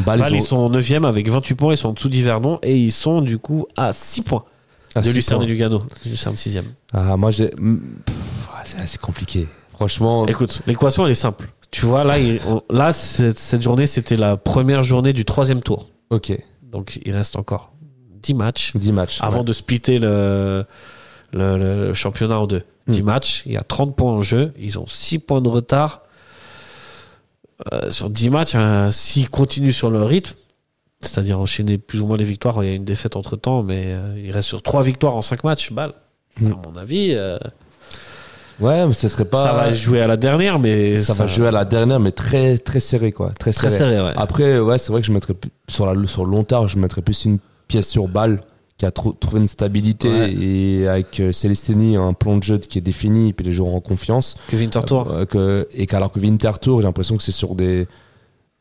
Bâle,
Bâle,
ils
ils
ont-
sont 9e avec 28 points, ils sont en dessous d'Yverdon et ils sont du coup à 6 points
Ah,
de
six
Lucerne
points.
et Lugano. Lucerne 6e.
Ah, moi, j'ai. mm, ah, c'est assez compliqué. Franchement.
Écoute, l'équation elle est simple. Tu vois, là, il- là cette, cette journée, c'était la première journée du troisième tour.
Ok.
Donc il reste encore 10 matchs
10 matchs.
avant
ouais.
de splitter le, le, le championnat en deux. 10
Mm.
matchs, il y a 30 points en jeu, ils ont 6 points de retard. Euh, sur 10 matchs, hein, s'ils continuent sur le rythme, c'est-à-dire enchaîner plus ou moins les victoires, il y a une défaite entre temps, mais euh, il reste sur 3 victoires en 5 matchs, balle.
Mm.
À mon avis, euh,
Ouais, mais ce serait pas.
ça va jouer à la dernière, mais
ça va jouer à la dernière, mais très, très serré, quoi. Très
très
serré.
serré. Ouais.
Après, ouais, c'est vrai que je mettrais sur, la, sur le long terme, je mettrais plus une pièce sur balle qui a trouvé une stabilité
Ouais.
et avec euh, Celestini un plan de jeu qui est défini et puis les joueurs en confiance.
Que Winterthur.
Euh, que, et qu'alors que Winterthur, j'ai l'impression que c'est sur des.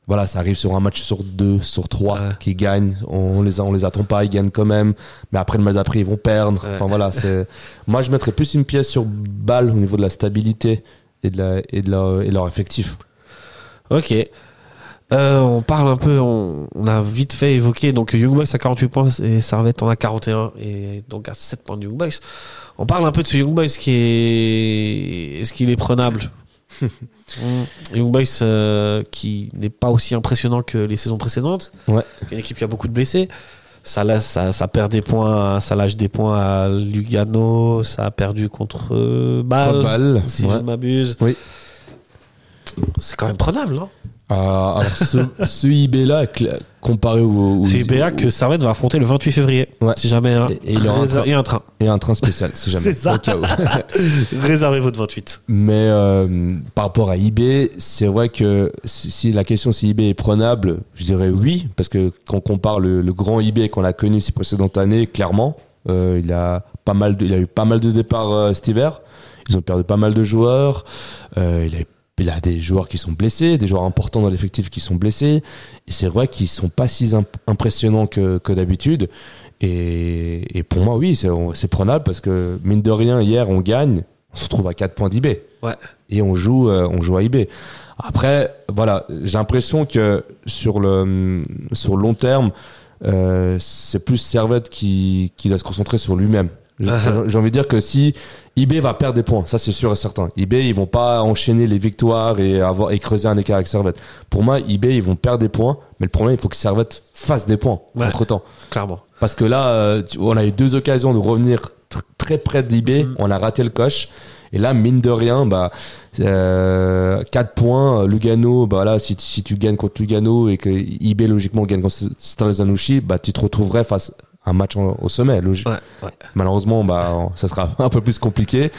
Voilà, ça arrive sur un match sur deux, sur trois,
Ouais.
qui gagnent. On les, a- on les attend pas, ils gagnent quand même. Mais après, le match d'après, ils vont perdre.
Ouais.
Enfin voilà, c'est. [laughs] Moi, je mettrais plus une pièce sur balle au niveau de la stabilité et de, la, et de, la, et de leur effectif.
Ok. Euh, on parle un peu, on, on a vite fait évoquer donc Young Boys à 48 points et Servette en a 41 et donc à 7 points de Young Boys. On parle un peu de ce Young Boys qui est. Est-ce qu'il est prenable? [laughs] Mm. Young Boys euh, qui n'est pas aussi impressionnant que les saisons précédentes.
Ouais.
Une équipe qui a beaucoup de blessés. Ça, laisse, ça, ça perd des points, ça lâche des points à Lugano, ça a perdu contre euh, Bâle, si
ouais.
je ne m'abuse.
Oui.
C'est quand même prenable, non?
Euh, alors, ce, [laughs] ce IB-là, comparé au. au-
C'est UBA que Servette va affronter le 28 février.
Ouais.
Si jamais un,
Et- et il aura un train.
et un train.
Et un train spécial, si jamais. [laughs]
C'est ça.
au. [laughs]
Réservez votre 28.
Mais euh, par rapport à eBay, c'est vrai que si, si la question si eBay est prenable, je dirais oui, parce que quand on compare le, le grand eBay qu'on a connu ces précédentes années, clairement, euh, il, a pas mal de, il a eu pas mal de départs euh, cet hiver. Ils ont perdu pas mal de joueurs. Il, a, il a des joueurs qui sont blessés, des joueurs importants dans l'effectif qui sont blessés. Et c'est vrai qu'ils sont pas si imp- impressionnants que, que d'habitude. Et, et pour moi, oui, c'est prenable parce que mine de rien, hier, on gagne, on se retrouve à 4 points d'eBay
Ouais.
et on joue euh, on joue à IB. Après voilà, j'ai l'impression que sur le sur le long terme euh, c'est plus Servette qui qui doit se concentrer sur lui-même. J'ai
Uh-huh.
envie de dire que si IB va perdre des points, ça c'est sûr et certain. IB ils vont pas enchaîner les victoires et avoir et creuser un écart avec Servette. Pour moi, IB ils vont perdre des points, mais le problème il faut que Servette fasse des points
Ouais.
entre temps.
Clairement.
Parce que là, euh, on a eu deux occasions de revenir tr- très près.
Mm.
On a raté le coche. Et là, mine de rien, bah, euh, 4 points. Lugano, bah là, si, tu- si tu gagnes contre Lugano et que IB, logiquement, gagne contre Zanouchi, bah, tu te retrouverais face un match en- au sommet. logi-
Ouais, ouais.
Malheureusement, bah, ça sera [laughs] un peu plus compliqué.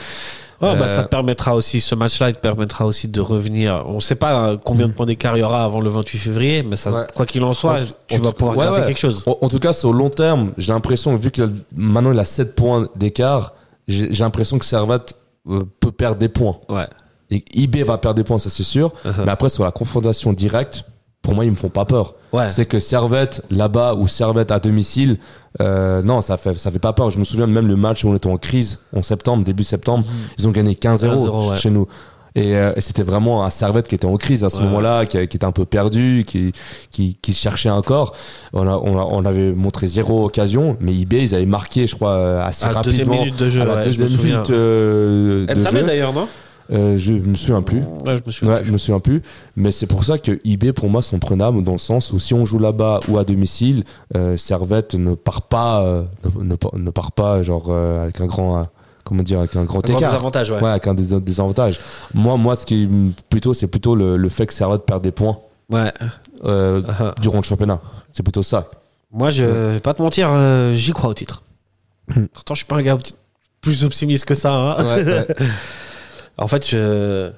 Ouais, bah,
Euh,
ça te permettra aussi, ce match-là, il te permettra aussi de revenir. On ne sait pas euh, combien de points d'écart il y aura avant le 28 février, mais ça, quoi qu'il en soit,
En-
tu
en-
vas pouvoir garder quelque chose.
En, tout cas, sur le long terme, j'ai l'impression, vu que maintenant il a 7 points d'écart, j'ai l'impression que Servette euh, peut perdre des points.
Ouais.
Et IB va perdre des points, ça c'est sûr.
Uh-huh.
Mais après, sur la confrontation directe, pour moi, ils me font pas peur.
Ouais.
C'est que Servette là-bas ou Servette à domicile, euh, non, ça fait, ça fait pas peur. Je me souviens même le match où on était en crise en septembre, début septembre, ils ont gagné 15-0
15-0, ouais.
chez nous. Et, euh, et c'était vraiment un Servette qui était en crise à ce
Ouais.
moment-là, qui, qui était un peu perdu, qui, qui, qui cherchait encore. On, a, on, a- on avait montré zéro occasion, mais IB, ils avaient marqué, je crois, euh, assez
À la deuxième
rapidement.
minute de jeu,
à la deuxième minute euh,
Elle
de
savait
jeu.
d'ailleurs, non?
Euh, je me souviens plus.
Ouais, je me souviens.
Ouais, je me souviens plus. Mais c'est pour ça que IB, pour moi, sont prenables dans le sens où si on joue là-bas ou à domicile, euh, Servette ne part pas, euh, ne, ne part- ne part pas genre euh, avec un grand, euh, comment dire, avec un grand
Un grand
écart.
désavantage, ouais.
Ouais, avec un dés- désavantage. Moi, moi, ce qui plutôt, c'est plutôt le, le fait que Servette perd des points
Ouais. [laughs]
durant le championnat. C'est plutôt ça.
Moi, je vais pas te mentir, euh, j'y crois au titre.
Hmm.
Pourtant, je suis pas un gars plus optimiste que ça. hein. [laughs] En fait, je,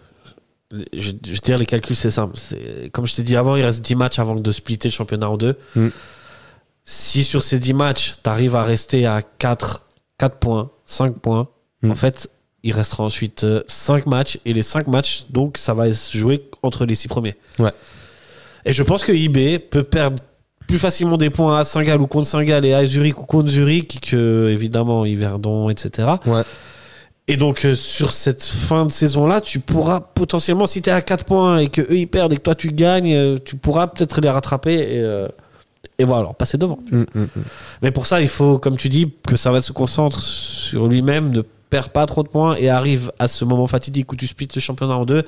je, je veux dire, les calculs, c'est simple. Comme je t'ai dit avant, il reste 10 matchs avant de splitter le championnat en deux.
Mm.
Si sur ces 10 matchs, tu arrives à rester à 4, 4 points, 5 points,
Mm.
en fait, il restera ensuite 5 matchs. Et les 5 matchs, donc, ça va se jouer entre les 6 premiers.
Ouais.
Et je pense que IB peut perdre plus facilement des points à Saint-Gall ou contre Saint-Gall et à Zurich ou contre Zurich que, évidemment, Yverdon, etc.
Ouais.
Et donc, euh, sur cette fin de saison-là, tu pourras potentiellement, si tu es à 4 points et que eux ils perdent et que toi tu gagnes, euh, tu pourras peut-être les rattraper et, euh, et voilà, alors passer devant.
Mm, mm, mm.
Mais pour ça, il faut, comme tu dis, que ça va se concentre sur lui-même, ne perd pas trop de points et arrive à ce moment fatidique où tu splits le championnat en deux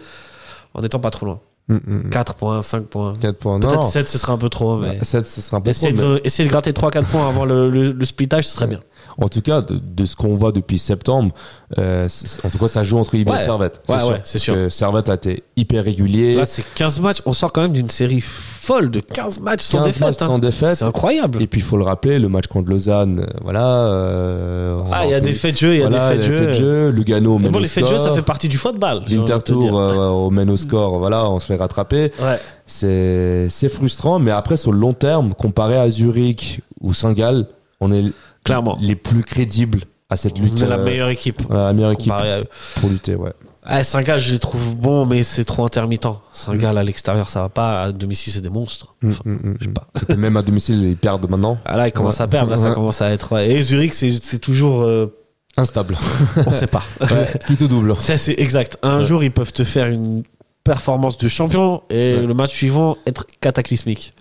en n'étant pas trop loin.
Mm, mm, mm.
4 points, 5 points.
4 points.
Peut-être 7, ce serait un peu trop. Mais...
Ça, ça sera un peu trop,
Essayer,
mais-
de, essayer de gratter 3-4 points avant le, le, le splittage, ce serait bien.
En tout cas, de, de ce qu'on voit depuis septembre, euh, en tout cas, ça joue entre IB
Ouais.
et Servette.
Ouais, ouais, c'est sûr.
Servette a été hyper régulier.
Là, c'est 15 matchs. On sort quand même d'une série folle de 15 matchs sans
15
défaite.
matchs
hein.
sans défaite.
C'est incroyable.
Et puis, il faut le rappeler, le match contre Lausanne, euh, voilà. euh,
Ah,
on-
il y a des faits de jeu, il y a des faits de jeu.
jeu. Lugano
Mais bon, les faits de jeu, ça fait partie du football.
L'Intertour euh, au mène au score, voilà, on se fait rattraper.
Ouais.
C'est c'est frustrant, mais après, sur le long terme, comparé à Zurich ou Saint-Gall, on est
Clairement.
les plus crédibles à cette lutte.
On est la
euh,
meilleure équipe.
voilà, la meilleure équipe
comparée à eux.
pour lutter, ouais.
Ah, Saint-Gall, je les trouve bons, mais c'est trop intermittent. Saint-Gall à l'extérieur, ça va pas. À domicile, c'est des monstres. Enfin,
Mm, mm, mm,
je sais
mm.
pas.
Et puis même à domicile, ils perdent maintenant.
Ah, là, ils commencent à perdre. Là, ça
Ouais.
commence à être. ouais. Et Zurich, c'est c'est toujours. euh,
Instable.
on sait pas. [laughs]
Qui te double.
Ça, c'est exact. Un
Ouais.
jour, ils peuvent te faire une performance de champion et
Ouais.
le match suivant être cataclysmique.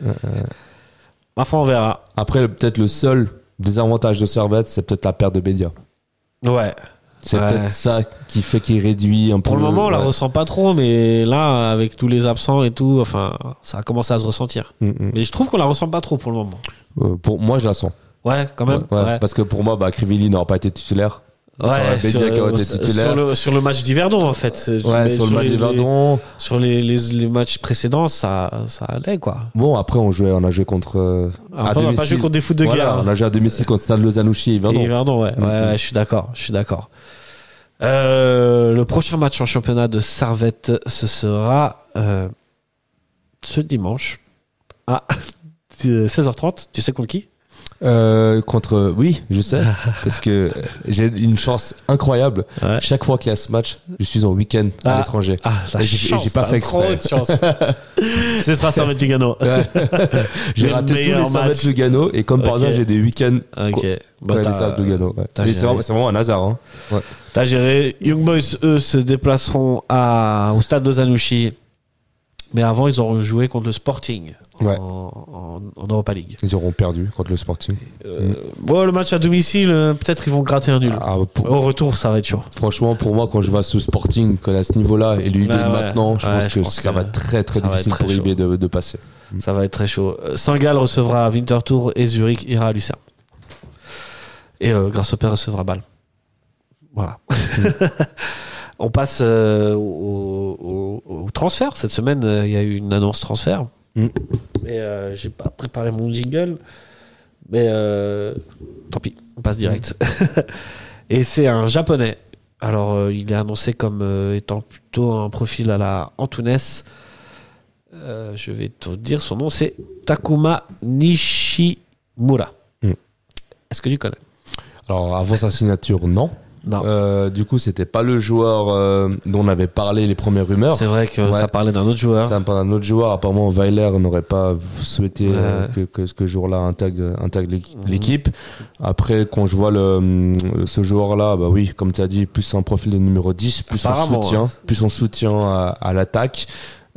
Ma foi, on verra.
Après, le- peut-être le seul désavantage de Servette, c'est peut-être la perte de Bédia.
Ouais.
C'est
Ouais.
peut-être ça qui fait qu'il réduit un peu.
Pour le moment, on la ressent pas trop, mais là, avec tous les absents et tout, enfin, ça a commencé à se ressentir.
Mm, mm.
Mais je trouve qu'on la ressent pas trop pour le moment.
Euh, pour moi, je la sens.
Ouais, quand même.
Ouais,
Ouais,
Parce que pour moi, bah, Crivelli n'aura pas été titulaire.
Ouais, sur, sur le, sur le match d'Yverdon, en fait.
Ouais, sur le match
les-
des Verdon.
Sur les, les, les matchs précédents, ça, ça allait, quoi.
Bon, après, on, jouait, on a joué contre. euh,
Après, on va pas jouer contre des foot de
Voilà,
guerre.
On a joué à domicile contre Stade Lausanne-Ouchy et Verdon.
Et Verdon, ouais.
Mhm.
ouais, ouais, je suis d'accord. Je suis d'accord. Euh, le prochain match en championnat de Servette, ce sera euh, ce dimanche à [laughs] 16h30. Tu sais contre qui?
Euh, contre. Oui, je sais. [laughs] parce que j'ai une chance incroyable.
Ouais.
Chaque fois qu'il y a ce match, je suis en week-end à
Ah.
l'étranger.
Ah,
j'ai- j'ai pas fait
trop
exprès.
de chance. Ce sera Servette Lugano.
J'ai
Les
raté tous les
meilleurs
Servette
matchs.
Lugano et comme par hasard, j'ai des week-ends.
Ok. Bah,
ouais. C'est vraiment, un hasard. Hein.
T'as géré. Young Boys, eux, se déplaceront à, au stade de Zanouchi. Mais avant, ils auront joué contre le Sporting
Ouais.
en, en- en Europa League.
Ils auront perdu contre le Sporting.
Euh, bon, le match à domicile, euh, peut-être ils vont gratter un nul.
Ah, pour-
Au retour, ça va être chaud.
Franchement, pour moi, quand je vois ce Sporting à ce niveau-là et
Ouais, ouais.
maintenant, je
Ouais,
pense
je
que ça
que
va être très très difficile
très
pour l'UIB de, de passer.
Ça va être très chaud. Euh, Saint-Gall recevra Winterthur et Zurich ira à Lucerne. Et euh, Grasshopper recevra Bâle. Voilà. [laughs] On passe euh, au, au- au transfert. Cette semaine, euh, il y a eu une annonce transfert.
Mm.
Et euh, j'ai pas préparé mon jingle. Mais euh, tant pis, on passe direct. [laughs] et c'est un japonais. Alors, il est annoncé comme étant plutôt un profil à la Antunes. Je vais te dire son nom, c'est Takuma Nishimura.
Mm.
Est-ce que tu connais?
Alors, avant sa signature, non.
Non.
Euh, du coup, c'était pas le joueur euh, dont on avait parlé les premières rumeurs.
C'est vrai que
Ouais.
ça parlait d'un autre joueur.
C'est un, un autre joueur. Apparemment, Weiler n'aurait pas souhaité euh, que, que ce jour-là intègre,
Mhm.
l'équipe. Après, quand je vois le, hum, ce joueur-là, bah oui, comme tu as dit, plus un profil de numéro 10, plus son soutien,
hein.
plus son soutien à, à l'attaque,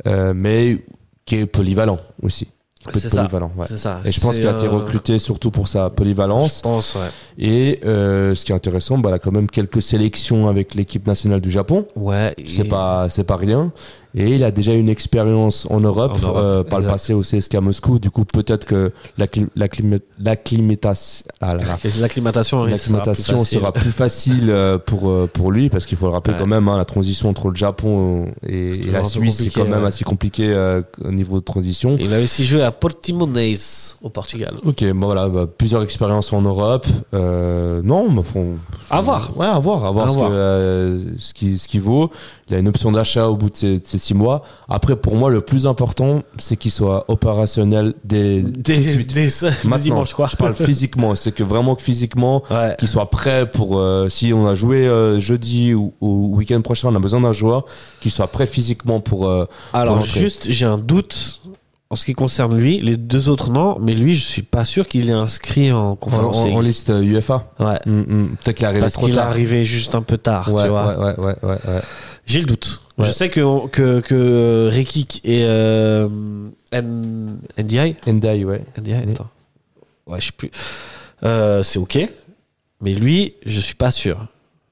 euh, mais qui est polyvalent aussi.
C'est ça.
ouais.
Ça.
Et je pense qu'il a été
euh,
recruté surtout pour sa
Je
polyvalence.
pense, ouais.
Et euh, ce qui est intéressant, bah, il a quand même quelques sélections avec l'équipe nationale du Japon.
Ouais.
C'est
et-
pas, c'est pas rien. Et il a déjà une expérience en Europe,
En Europe,
euh, par le passé au CSK Moscou. Du coup, peut-être que l'acclim- l'acclim- [laughs] l'acclimatation ah
sera
plus facile euh, pour, euh, pour lui parce qu'il faut le rappeler
Ouais.
quand même, hein, la transition entre le Japon et, et la Suisse, c'est quand même
ouais.
assez compliqué euh, au niveau de transition.
Il a aussi joué à Portimonense au Portugal.
Ok, bon voilà, bah, plusieurs expériences en Europe. Euh, non, mais font,
À voir.
Ouais, à voir, à voir,
À
ce,
voir.
que, ce qui ce qui vaut. Il a une option d'achat au bout de ces, de ces six mois. Après, pour moi, le plus important, c'est qu'il soit opérationnel dès,
des
Maintenant,
dimanches, quoi.
Je parle [laughs] physiquement. C'est que vraiment que physiquement,
Ouais.
qu'il soit prêt pour euh, si on a joué euh, jeudi ou, ou week-end prochain, on a besoin d'un joueur qui soit prêt physiquement pour. euh,
Alors,
pour
juste, j'ai un doute en ce qui concerne lui. Les deux autres, non. Mais lui, je suis pas sûr qu'il est inscrit en
en,
conférence.
en-
League.
en liste euh, UEFA.
Ouais.
Mm, mm. Peut-être qu'il est arrivé
Parce
trop
qu'il est
tard.
arrivé juste un peu tard,
Ouais,
tu vois.
ouais, ouais, ouais, ouais.
J'ai le doute. Je sais que, que, que Rekik et euh, N- NDI,
Ndai, ouais.
NDI, attends. Ouais, je sais plus. Euh, c'est ok. Mais lui, je suis pas sûr.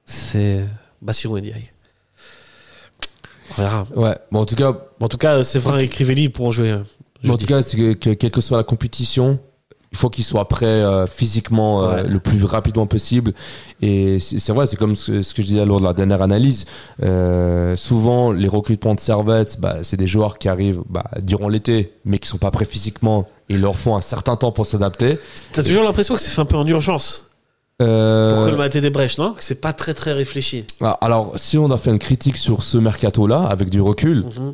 C'est Bassirou NDI. On verra.
Ouais. Bon, en tout cas,
En tout cas, c'est vrai, écrivez-lui ils pourront jouer.
En tout cas, c'est que, que quelle que soit la compétition, il faut qu'il soit prêt euh, physiquement euh,
Ouais.
le plus rapidement possible. Et c'est vrai, c'est comme ce, ce que je disais lors de la dernière analyse. Euh, souvent, les recrutements de Servette, bah, c'est des joueurs qui arrivent bah, durant l'été, mais qui sont pas prêts physiquement. Et il leur faut un certain temps pour s'adapter.
T'as toujours l'impression que c'est fait un peu en urgence.
Euh,
Pour colmater des brèches, non? Que c'est pas très très réfléchi.
ah, alors, si on a fait une critique sur ce mercato-là, avec du recul,
Mhm.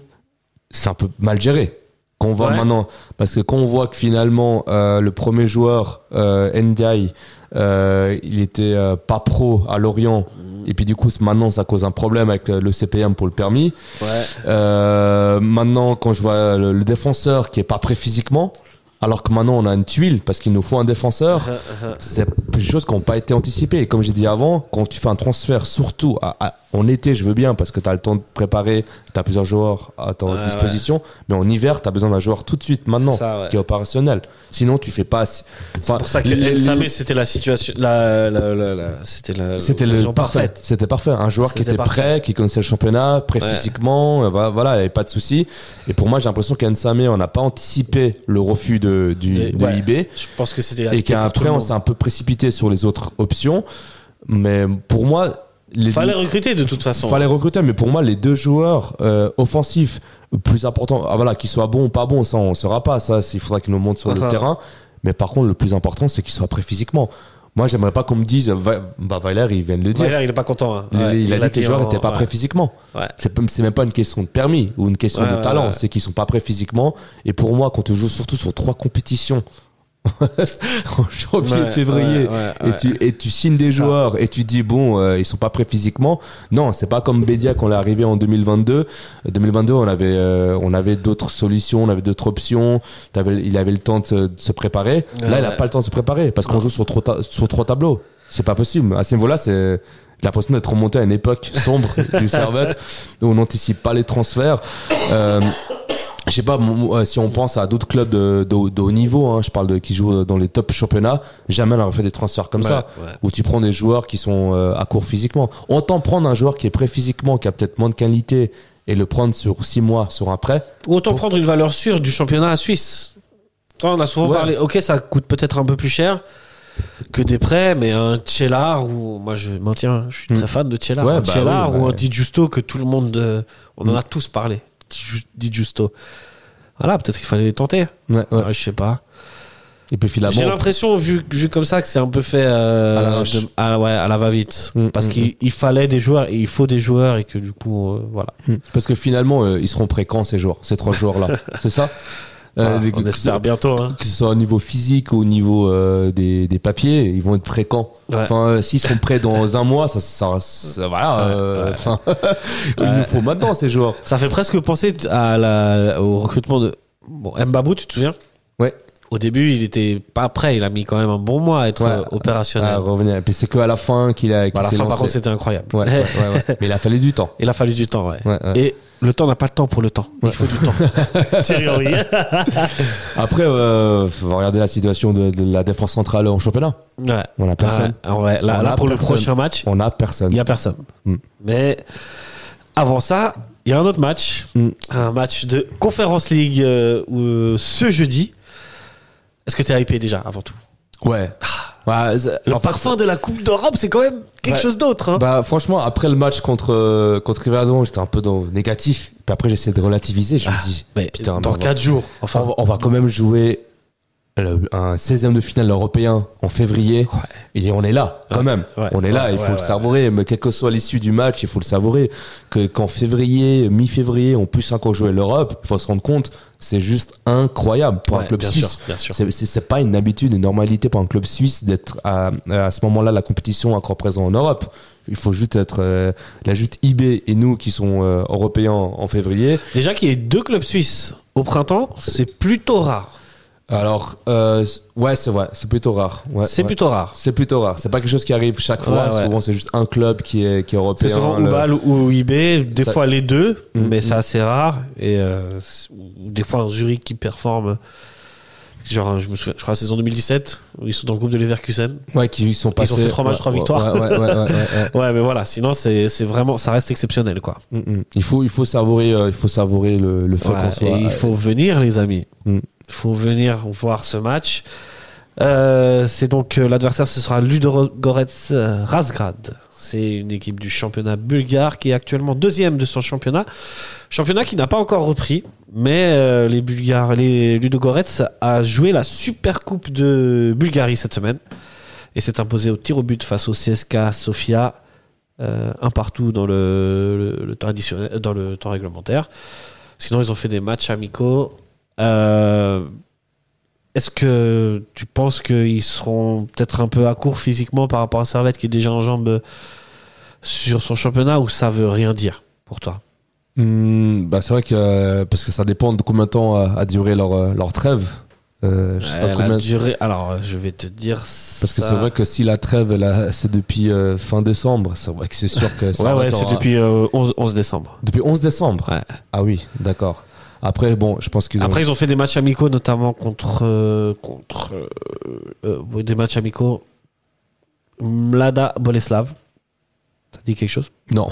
c'est un peu mal géré. Qu'on voit
Ouais.
maintenant, parce que quand on voit que finalement euh, le premier joueur euh, Ndiaye, euh, il était euh, pas pro à Lorient, et puis du coup maintenant ça cause un problème avec le, CPM pour le permis.
Ouais.
Maintenant quand je vois le, le défenseur qui est pas prêt physiquement, alors que maintenant on a une tuile parce qu'il nous faut un défenseur, [laughs] c'est des choses qui n'ont pas été anticipées. Et comme j'ai dit avant, quand tu fais un transfert, surtout à- à- en été, je veux bien parce que tu as le temps de préparer, tu as plusieurs joueurs à ta
Ouais,
disposition, mais en hiver, tu as besoin d'un joueur tout de suite, maintenant,
C'est ça, ouais.
qui est opérationnel. Sinon, tu fais pas.
C'est
Enfin,
pour ça que Samé, c'était la situation. La, la, la, la- c'était la.
C'était le parfait. C'était parfait. Un joueur qui était
parfait.
prêt, qui connaissait le championnat, prêt physiquement, euh, voilà, voilà, il n'y avait pas de souci. Et pour moi, j'ai l'impression qu'Ensame, on n'a pas anticipé le refus de, du, de. IB.
Je pense que c'était.
et qu'après on s'est un peu précipité sur les autres options. Mais pour moi, les
Fallait recruter de toute façon.
fallait recruter. Mais pour moi, les deux joueurs euh, offensifs plus importants, ah, voilà, qu'ils soient bons ou pas bons, ça on ne saura pas. Ça, il faudra qu'ils nous montrent sur
Ah,
le
ça.
terrain. Mais par contre, le plus important, c'est qu'ils soient prêts physiquement. Moi, j'aimerais pas qu'on me dise, bah Weiler, il vient de le dire.
Weiler, il est pas content. hein.
Il,
Ouais,
il a dit que les joueurs
en-
n'étaient pas
ouais.
prêts physiquement.
Ouais.
C'est même pas une question de permis ou une question
Ouais,
de
ouais,
talent,
ouais.
c'est qu'ils sont pas prêts physiquement. Et pour moi, quand tu joues surtout sur trois compétitions [laughs] en janvier,
Ouais,
février,
ouais, ouais,
et tu et tu signes des
Ça.
joueurs et tu dis bon, euh, ils sont pas prêts physiquement. Non, c'est pas comme Bédia quand on est arrivé en 2022. 2022, on avait euh, on avait d'autres solutions, on avait d'autres options. Il avait le temps de se, de se préparer. Là, il a pas le temps de se préparer parce qu'on joue sur trois sur trois tableaux. C'est pas possible. À ce niveau-là, c'est j'ai l'impression d'être remonté à une époque sombre [laughs] du Servette où on n'anticipe pas les transferts. Euh, je sais pas, euh, si on pense à d'autres clubs de, de- de haut niveau, hein, je parle de qui jouent dans les top championnats, jamais on aurait fait des transferts comme
Ouais,
ça,
ouais.
où tu prends des joueurs qui sont euh, à court physiquement. Autant prendre un joueur qui est prêt physiquement, qui a peut-être moins de qualité, et le prendre sur six mois sur un prêt.
Ou autant prendre une valeur sûre du championnat suisse. Toi, on a souvent
Ouais.
parlé. Ok, ça coûte peut-être un peu plus cher que des prêts, mais un Tchellar ou moi je maintiens, je suis très fan de Tchellar.
Ouais,
un
bah
Tchellar
oui,
ou
bah.
un Di Giusto que tout le monde, euh, on en
Mm.
a tous parlé. Di Di Giusto. Voilà, peut-être qu'il fallait les tenter.
Ouais, ouais.
Ouais, je sais pas.
Et puis
J'ai
finalement,
l'impression, vu, vu comme ça, que c'est un peu fait euh,
À
de- à, ouais, à la va-vite.
Mm,
Parce
mm,
qu'il il fallait des joueurs, et il faut des joueurs, et que du coup, euh, voilà.
parce que finalement, euh, ils seront prêts quand ces joueurs, ces trois [laughs] joueurs-là, c'est ça? Euh, des-
on
que, ce
espère
soit,
bientôt. Hein.
que ce soit au niveau physique ou au niveau euh, des, des papiers, ils vont être prêts quand?
Ouais.
Enfin, euh, s'ils sont prêts dans [laughs] un mois, ça, ça, ça- voilà. euh, [laughs] il nous faut maintenant ces joueurs.
Ça fait presque penser à la, au recrutement de bon, Mbabou, tu te souviens?
Ouais.
Au début, il était pas prêt. Il a mis quand même un bon mois à être
Ouais.
euh, opérationnel.
À revenir. Et puis c'est que à la fin qu'il a.
Bah, à la fin, par contre, c'était incroyable.
Ouais, ouais. [laughs] Mais il a fallu du temps.
Il a fallu du temps, ouais. Et le temps n'a pas le temps pour le temps. Il faut du temps. [laughs] Thierry Henry. [laughs]
Après, euh, faut regarder la situation de, de la défense centrale en championnat.
ouais.
On a personne.
Ouais. Là,
On
là,
a
pour le prochain match,
On a personne.
il n'y a personne.
Mm.
Mais avant ça, il y a un autre match.
Mm.
Un match de Conference League euh, où, ce jeudi. Est-ce que tu es hypé déjà avant tout
Ouais. Ouais, c'est-
Le
en fait,
parfum de la Coupe d'Europe, c'est quand même quelque
Ouais.
chose d'autre. hein.
Bah franchement, après le match contre euh, contre Riverdon, j'étais un peu dans le négatif. Puis après, j'essaie de relativiser. Je me dis,
Mais
putain,
dans
mais on va-
4 jours. Enfin,
on va, on va quand même jouer le- un 16e de finale européen en février. Et on est là, quand même.
Ouais.
On est là,
Ouais,
il faut
ouais,
le
ouais.
savourer. Mais quelle que soit l'issue du match, il faut le savourer. Que qu'en février, mi-février, on puisse encore jouer l'Europe, il faut se rendre compte, c'est juste incroyable pour un
Ouais,
club
bien
suisse.
sûr, bien sûr.
C'est- C'est c'est pas une habitude, une normalité pour un club suisse d'être à, à ce moment-là la compétition encore présent en Europe. Il faut juste être euh, la juste IB et nous qui sont euh, européens en, en février.
Déjà qu'il y ait deux clubs suisses au printemps, c'est plutôt rare.
Alors euh, ouais, c'est vrai, c'est plutôt rare. Ouais,
c'est
ouais.
plutôt rare.
C'est plutôt rare. C'est pas quelque chose qui arrive chaque fois.
Ouais.
Souvent, c'est juste un club qui est qui est européen.
C'est souvent
le-
Oubal ou IB, des
Ça-
fois les deux,
Mm,
mais
mm.
c'est assez rare. Et euh, des fois un Zurich qui performe. Genre, je me souviens, je crois la saison 2017, où ils sont dans le groupe de Leverkusen.
Ouais, qui sont passés.
fait trois matchs,
ouais,
trois
ouais,
victoires.
Ouais, ouais, ouais, [laughs] ouais,
mais voilà, sinon c'est c'est vraiment, ça reste exceptionnel, quoi.
Mm, mm. Il faut il faut savourer euh, il faut savourer le, le fait qu'on soit.
il faut venir, les amis.
Mm.
Il faut venir voir ce match. Euh, c'est donc euh, l'adversaire, ce sera Ludogorets Razgrad. C'est une équipe du championnat bulgare qui est actuellement deuxième de son championnat. Championnat qui n'a pas encore repris, mais euh, les Bulgares, les Ludogorets a joué la Super Coupe de Bulgarie cette semaine et s'est imposé au tir au but face au CSK Sofia, euh, un partout dans le, temps dans le temps réglementaire. Sinon, ils ont fait des matchs amicaux. Euh, Est-ce que tu penses qu'ils seront peut-être un peu à court physiquement par rapport à Servette qui est déjà en jambes sur son championnat ou ça veut rien dire pour toi?
Hmm, bah c'est vrai que euh, parce que ça dépend de combien de temps a, a duré leur euh, leur trêve. Euh, je sais pas combien.
duré- Alors, euh, je vais te dire.
Parce que c'est vrai que si la trêve c'est depuis euh, fin décembre, c'est vrai que c'est sûr que [laughs] ça
Ouais, ouais, c'est
en-
depuis euh, 11, 11 décembre.
depuis 11 décembre?
Ouais.
Ah oui, d'accord. Après bon, je pense qu'ils ont
Après, ils ont fait des matchs amicaux, notamment contre. euh, contre euh, euh, des matchs amicaux. Mlada Boleslav. Ça dit quelque chose?
Non.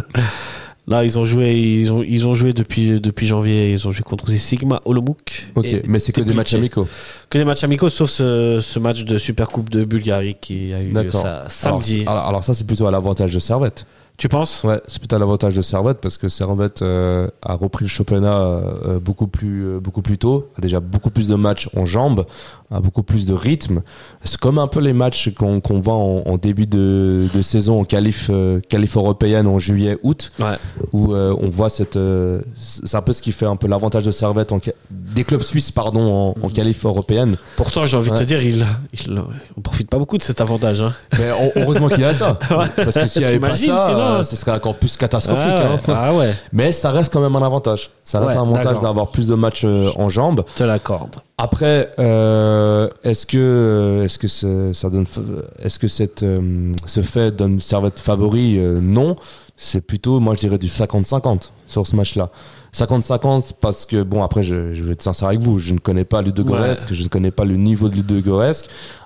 [laughs]
Là, ils ont joué, ils ont, ils ont joué depuis, depuis janvier. Ils ont joué contre Sigma Olomouc.
OK,
et
mais c'est que des matchs amicaux.
Que des matchs amicaux, sauf ce, ce match de Super Coupe de Bulgarie qui a eu lieu
D'accord.
ça,
Alors,
samedi.
Alors, alors ça c'est plutôt à l'avantage de Servette.
Tu penses?
Ouais, c'est plutôt à l'avantage de Servette parce que Servette euh, a repris le championnat euh, beaucoup plus euh, beaucoup plus tôt, a déjà beaucoup plus de matchs en jambes, a beaucoup plus de rythme. C'est comme un peu les matchs qu'on qu'on voit en, en début de, de saison en qualif euh, qualif européenne en juillet août
Ouais.
où on voit cette c'est un peu ce qui fait un peu l'avantage de Servette en des clubs suisses pardon en, en qualif européenne.
Pourtant, j'ai envie de te dire, il, il, on profite pas beaucoup de cet avantage. Hein.
Mais heu- heureusement qu'il a ça [laughs] parce que s'il n'y avait pas ça,
sinon
euh, ce serait encore plus catastrophique.
ah,
hein.
ah ouais,
Mais ça reste quand même un avantage. Ça reste
Ouais,
un avantage d'avoir plus de matchs euh, en jambes.
te l'accorde.
Après, euh, est-ce que est-ce que ce- ça donne est-ce que cette ce fait donne servette favori Non, c'est plutôt moi je dirais du 50-50 sur ce match-là. 50-50 parce que bon après je, je vais être sincère avec vous, je ne connais pas Ludogorets, je ne connais pas le niveau de Ludogorets.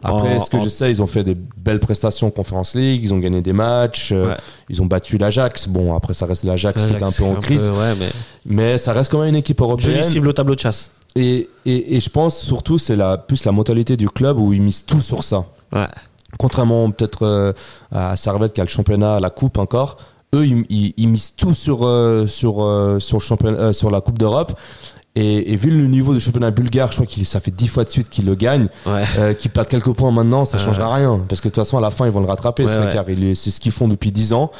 Après
En-
ce que
en-
je sais, ils ont fait des belles prestations en Conference League, ils ont gagné des matchs, euh,
Ouais.
ils ont battu l'Ajax. Bon après ça reste l'Ajax qui est un peu en crise,
ouais, mais
mais ça reste quand même une équipe européenne.
jolie cible au tableau de chasse.
Et, et, et je pense surtout c'est la plus la mentalité du club où ils misent tout sur ça.
Ouais.
Contrairement peut-être euh, à Servette qui a le championnat, la coupe encore, eux ils, ils, ils misent tout sur euh, sur euh, sur le championnat, euh, sur la coupe d'Europe. Et, et vu le niveau du championnat bulgare, je crois qu'il ça fait dix fois de suite qu'ils le gagnent,
Ouais.
euh, qu'ils perdent quelques points maintenant, ça
Ouais.
changera rien parce que de toute façon à la fin ils vont le rattraper.
Ouais,
c'est
ouais.
ce qu'ils font depuis dix ans.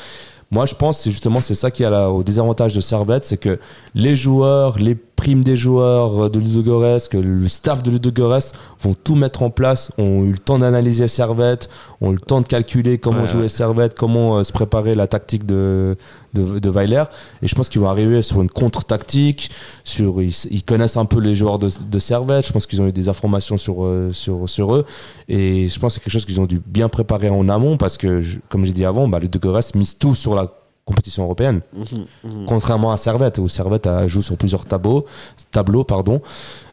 Moi, je pense c'est justement c'est ça qui a la- au désavantage de Servette, c'est que les joueurs, les prime des joueurs euh, de Ludogorets, que le staff de Ludogorets vont tout mettre en place, ont eu le temps d'analyser Servette, ont eu le temps de calculer comment
Ouais,
jouer
ouais.
Servette, comment euh, se préparer la tactique de, de, de Weiler. Et je pense qu'ils vont arriver sur une contre-tactique, sur, ils, ils connaissent un peu les joueurs de, de Servette, je pense qu'ils ont eu des informations sur, euh, sur, sur eux. Et je pense que c'est quelque chose qu'ils ont dû bien préparer en amont parce que, comme j'ai dit avant, bah, Ludogorets mise tout sur la compétition européenne. Contrairement à Servette, où Servette a- joue sur plusieurs tableaux, tableaux pardon.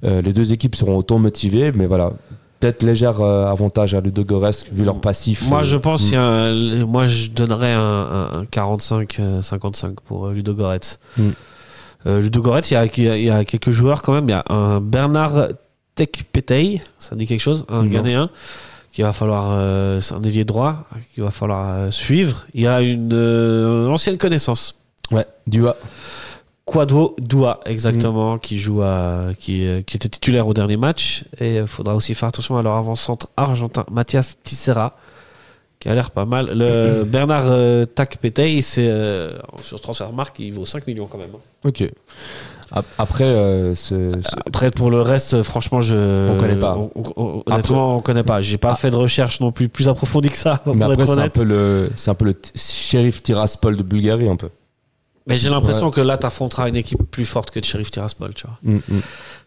Euh, les deux équipes seront autant motivées, mais voilà, peut-être léger euh, avantage à Ludogorets vu leur passif.
Moi,
euh,
je pense
mm.
qu'il y a un- moi, je donnerais un, un- un 45-55 pour euh, Ludogorets.
Mm.
Euh, Ludogorets, il y, a, il y a- il y a quelques joueurs quand même. Il y a un Bernard Tekpetei, ça dit quelque chose, un
Non.
Ghanéen qu'il va falloir, euh, c'est un ailier droit qu'il va falloir euh, suivre. Il y a une euh, ancienne connaissance.
Ouais, Dua.
Quadro Dua, exactement, qui joue à, qui, qui était titulaire au dernier match. Et il faudra aussi faire attention à leur avant-centre argentin, Mathias Tissera, qui a l'air pas mal. Le Bernard euh, Takpetei, c'est, sur Transfermarkt, il vaut 5 millions quand même. hein.
Ok. Ap- Après, euh, ce- ce-
Après, pour le reste, franchement, je.
On connaît pas.
on- on- honnêtement, on connaît pas. J'ai pas fait de recherche non plus plus approfondie que ça,
mais après, c'est un peu le, c'est un peu le shérif Tiraspol de Bulgarie, un peu.
Mais j'ai l'impression que là, t'affronteras une équipe plus forte que Sheriff Tiraspol, tu vois.
Mm, mm.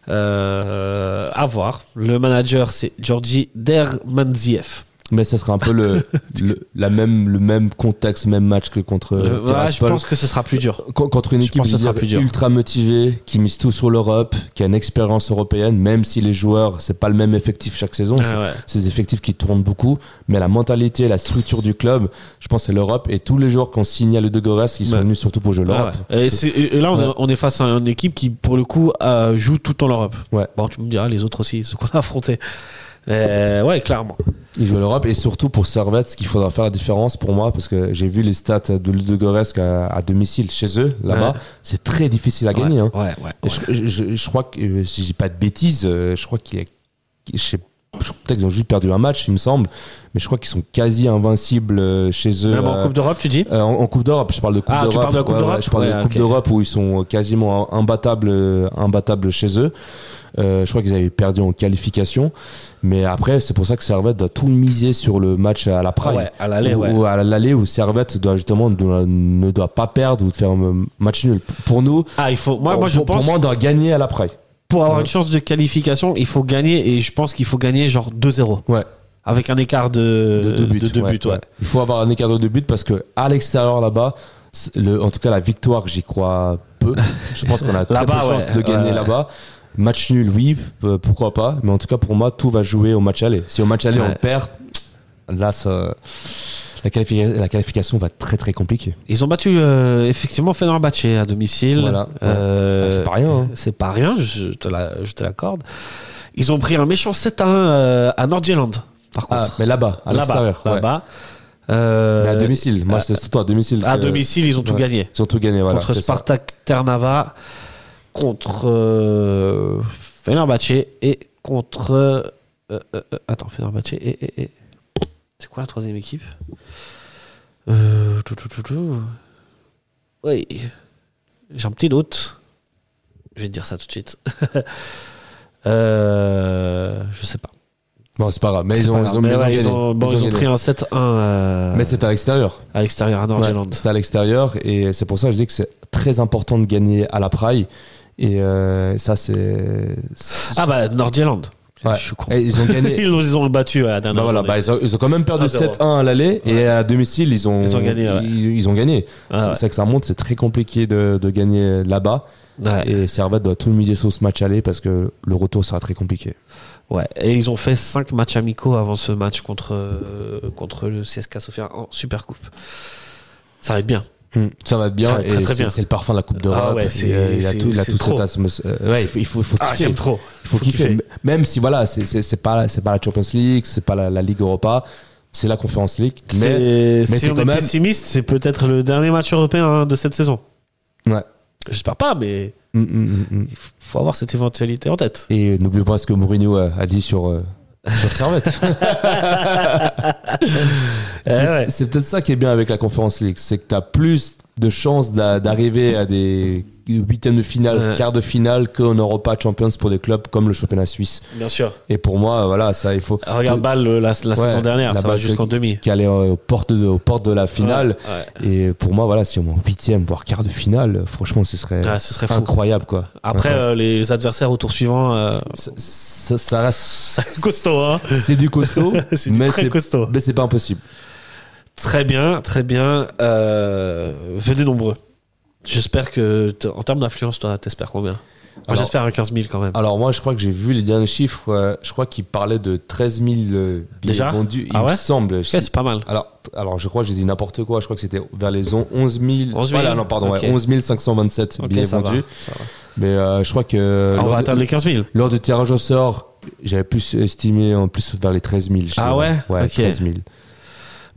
Euh, à voir. Le manager, c'est Georgi Dermanziev.
Mais ça sera un peu le, [laughs] le, la même, le même contexte, même match que contre
Le-
euh,
ouais, je pense que ce sera plus dur.
Con- contre une
Je
équipe dire,
plus dur.
ultra motivée, qui mise tout sur l'Europe, qui a une expérience européenne, même si les joueurs, c'est pas le même effectif chaque saison, c'est
Ah ouais.
c'est des effectifs qui tournent beaucoup, mais la mentalité, la structure du club, je pense que c'est l'Europe, et tous les joueurs qu'on signe à Ludogorets, ils sont
Ouais.
venus surtout pour jouer
Ah
l'Europe.
ouais. Et, là, on, est,
Ouais.
on est face à une équipe qui, pour le coup, euh, joue tout en Europe.
Ouais.
Bon, tu me diras, les autres aussi, ceux qu'on a affrontés. Euh, ouais, clairement.
Ils jouent à l'Europe, et surtout pour Servette, ce qu'il faudra faire la différence pour moi, parce que j'ai vu les stats de Ludogorets à, à domicile chez eux, là-bas,
Ouais.
c'est très difficile à gagner. hein.
Ouais, ouais.
Et
ouais.
Je, je- crois que, euh, si j'ai pas de bêtises, euh, je crois qu'il y a. Je sais crois peut-être qu'ils ont juste perdu un match, il me semble, mais je crois qu'ils sont quasi invincibles euh, chez eux.
Même en
euh,
Coupe d'Europe, tu dis
euh, en, en Coupe d'Europe, je parle de Coupe
Ah,
d'Europe.
de
Ouais, ouais, je parle
Ouais,
de Coupe d'Europe où ils sont quasiment imbattables, imbattables chez eux. Euh, je crois qu'ils avaient perdu en qualification, mais après c'est pour ça que Servette doit tout miser sur le match à la Praille.
Ouais, à l'aller,
Ou-
ouais.
ou à l'aller où Servette doit justement doit- ne doit pas perdre ou faire un match nul. Pour nous,
Ah, il faut. Moi, moi je
pour,
pense.
pour moi, on doit gagner à la Praille.
Pour avoir
Ouais.
une chance de qualification, il faut gagner et je pense qu'il faut gagner genre 2-0
Ouais.
avec un écart de,
de deux buts.
de deux
ouais,
buts, ouais.
Il faut avoir un écart de deux buts parce que à l'extérieur là-bas, le, en tout cas la victoire, j'y crois peu. Je pense qu'on a [laughs] très peu de chance de gagner là-bas. Match nul, oui, euh, pourquoi pas. Mais en tout cas, pour moi, tout va jouer au match aller. Si au match aller on perd, là, ça, la, qualifi- la qualification va être très très compliquée.
Ils ont battu euh, effectivement Fenerbahçe à domicile.
Voilà.
Euh,
Ah, c'est pas rien. hein.
C'est pas rien, je te la- l'accorde. Ils ont pris un méchant 7 à 1 euh, à Nordjylland, par
Ah,
contre.
mais là-bas, à
là-bas,
l'extérieur.
là-bas. Euh,
Mais à domicile. Moi, c'est surtout à domicile.
à
que-
domicile, ils ont tout
ouais.
gagné.
Ils ont tout gagné, voilà.
contre
ça.
Spartak Ternava, contre euh, Fenerbahçe et contre. euh, euh, euh, attends, Fenerbahçe et. et- et- C'est quoi la troisième équipe euh, tout, tout, tout, tout. Oui. J'ai un petit doute. Je vais te dire ça tout de suite. [laughs] euh, je sais pas.
Bon, c'est pas grave. Mais ils ont, ils ont,
Mais
ils ont
ouais,
gagné.
ils ont, bon,
Ils ont
pris un 7-1 euh,
Mais c'est à l'extérieur.
à l'extérieur, à Nordjylland.
Ouais, C'était à l'extérieur et c'est pour ça que je dis que c'est très important de gagner à la Praille. Et euh, ça, c'est.
ah bah, Nordjylland.
Ouais.
Je suis con.
Et ils ont gagné. [laughs]
Ils ont, ils ont le battu à la dernière
Bah voilà, bah ils, ont, ils ont quand même perdu
1-0.
7-1 à l'aller et à domicile ils ont,
Ils ont gagné, ouais.
ils, ils ont gagné.
Ah
c'est
ouais.
c'est que ça monte, c'est très compliqué de, de gagner là-bas
Ouais.
et Servette doit tout miser sur ce match aller parce que le retour sera très compliqué.
Ouais. Et ils ont fait 5 matchs amicaux avant ce match contre, euh, contre le CSKA Sofia en Super Coupe. Ça va être bien.
Ça va être bien
très,
et
très bien.
c'est le parfum de la Coupe d'Europe.
Ah ouais,
il a tout, il a
c'est
tout
trop.
atmosphère. Euh, Ouais, il faut, il faut, il faut
Ah,
kiffer.
j'aime trop.
Il faut,
Faut
kiffer.
kiffer.
Même si voilà, c'est pas c'est pas la Champions League, c'est pas la, la Ligue Europa, c'est la Conference League. Mais
si on
quand
est
même-
pessimiste, c'est peut-être le dernier match européen hein, de cette saison.
ouais.
J'espère pas, mais
Mm, mm, mm, mm.
il faut avoir cette éventualité en tête.
Et n'oubliez pas ce que Mourinho a, a dit sur euh, sur Servette. [laughs] c'est
Eh ouais.
c'est peut-être ça qui est bien avec la Conference League, c'est que t'as plus de chances d'a- d'arriver à des huitièmes de finale,
Ouais.
quart de finale qu'en Europa Champions pour des clubs comme le championnat suisse.
Bien sûr.
Et pour moi, voilà, ça, il faut.
Ah, Regarde Bâle la, la saison dernière,
la
ça va jusqu'en demi.
qui allait euh, aux portes de, aux portes de la finale.
Ouais.
Et pour moi, voilà, si on est en huitième, voire quart de finale, franchement, ce serait
Ouais, ce serait fou.
incroyable, quoi.
Après, euh, les adversaires au tour suivant, euh,
ça, ça- ça reste. [laughs]
costaud, hein
C'est du costaud, [laughs]
C'est du
mais
très costaud.
mais c'est pas impossible.
Très bien, très bien. Euh, venez nombreux. J'espère que, en termes d'influence, toi, t'espères combien? Moi, j'espère un 15 000 quand même.
Alors moi, je crois que j'ai vu les derniers chiffres. euh, je crois qu'ils parlaient de 13 000 euh, billets
Déjà?
vendus. Il
Ah ouais?
me semble.
Ok, c'est pas mal.
Alors, alors, je crois que j'ai dit n'importe quoi. Je crois que c'était vers les on- 11 000.
11 000,
Voilà, non, pardon, ouais,
ok.
11 527
Ok,
billets
ça va,
vendus.
ça va.
Mais euh, je crois que
Ah, on va
de,
atteindre les 15 000.
lors du tirage au sort, j'avais plus estimé en plus vers les 13 000. je
Ah ouais?
Ouais,
Ok.
13 000.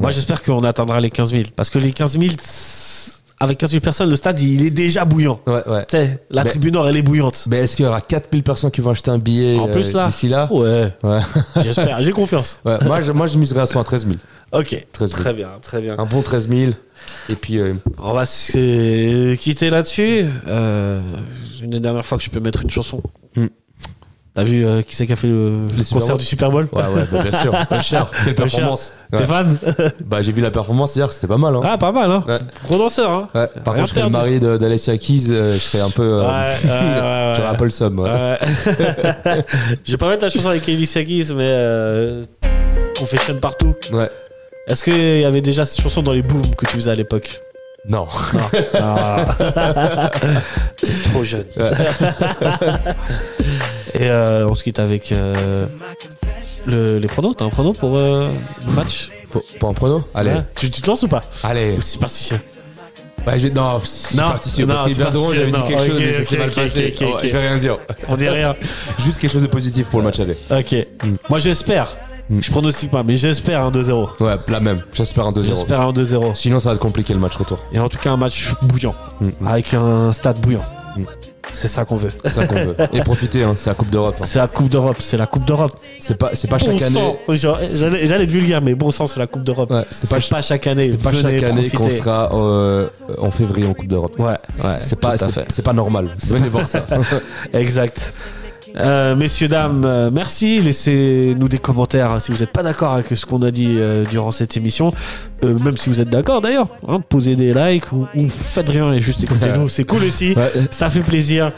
Moi, j'espère qu'on atteindra les 15 000. Parce que les 15 000, tss, avec 15 000 personnes, le stade, il est déjà bouillant.
Ouais, ouais.
Tu sais, la
Mais-
tribune nord, elle est bouillante.
Mais est-ce qu'il y aura 4000 personnes qui vont acheter un billet
En plus,
euh,
là
d'ici là?
Ouais,
Ouais. [laughs]
j'espère. J'ai confiance.
Ouais, moi, je, moi, je miserais à 113 000.
Ok,
13 000.
très bien, très bien.
Un bon 13 000. Et puis, euh,
On va se quitter là-dessus. Euh, une des dernières fois que je peux mettre une chanson.
Hmm.
T'as vu euh, qui c'est qui a fait le,
Le
le concert
Bowl
du Super Bowl?
Ouais, ouais, bah, bien sûr. [laughs] Pas cher. Quelle performance.
T'es
Ouais.
fan?
Bah, j'ai vu la performance hier, c'était pas mal. Hein.
Ah, pas mal, hein
Ouais.
Gros danseur, hein
Ouais. Par contre, je serais le mari d'Alessia Keys, euh, je serais un peu. euh,
Ouais, [laughs]
J'aurais un peu le somme. ouais.
Ouais. [laughs] je vais pas mettre la chanson avec Ellie Sagis, mais euh, Confession partout.
Ouais.
Est-ce qu'il y avait déjà cette chanson dans les booms que tu faisais à l'époque?
Non.
Ah. T'es trop jeune. Et euh, on se quitte avec euh, le- les pronos. T'as un prono pour euh, le match?
Pour, pour un prono? Allez.
Ouais. tu, tu te lances ou pas?
Allez.
Ou superstitieux?
Bah, je vais- non,
Non,
superstitieux.
non,
Parce
superstitieux,
j'avais dit quelque chose et ça s'est
ok,
mal passé.
ok.
Je vais rien dire.
On dit rien. [laughs]
Juste quelque chose de positif pour le match aller.
Ok. Moi j'espère.
Mm.
Je pronostique pas, mais j'espère un 2-0.
Ouais, la même. J'espère un 2-0.
J'espère un 2-0.
Sinon, ça va être compliqué le match retour.
Et en tout cas un match bouillant.
Mm.
Avec un stade bouillant. C'est ça qu'on veut.
C'est ça qu'on veut. [laughs] Et profiter, hein, c'est la Coupe d'Europe. hein.
C'est la Coupe d'Europe. C'est la Coupe d'Europe.
C'est pas, c'est pas
Bon
chaque année.
sang. Genre, J'allais j'allais être vulgaire, mais bon sang, c'est la Coupe d'Europe.
Ouais, c'est
C'est
pas,
pas, chaque année.
c'est pas
Venez
chaque année qu'on
profiter.
sera euh, en février en Coupe d'Europe.
Ouais, ouais.
C'est pas,
tout à
c'est,
fait.
c'est pas normal. Venez voir ça. [laughs]
Exact. Euh, messieurs, dames, euh, merci. Laissez-nous des commentaires hein, si vous n'êtes pas d'accord avec ce qu'on a dit euh, durant cette émission. Euh, même si vous êtes d'accord d'ailleurs. Hein, posez des likes ou, ou faites rien et juste écoutez-nous. C'est cool aussi.
Ouais.
Ça fait plaisir.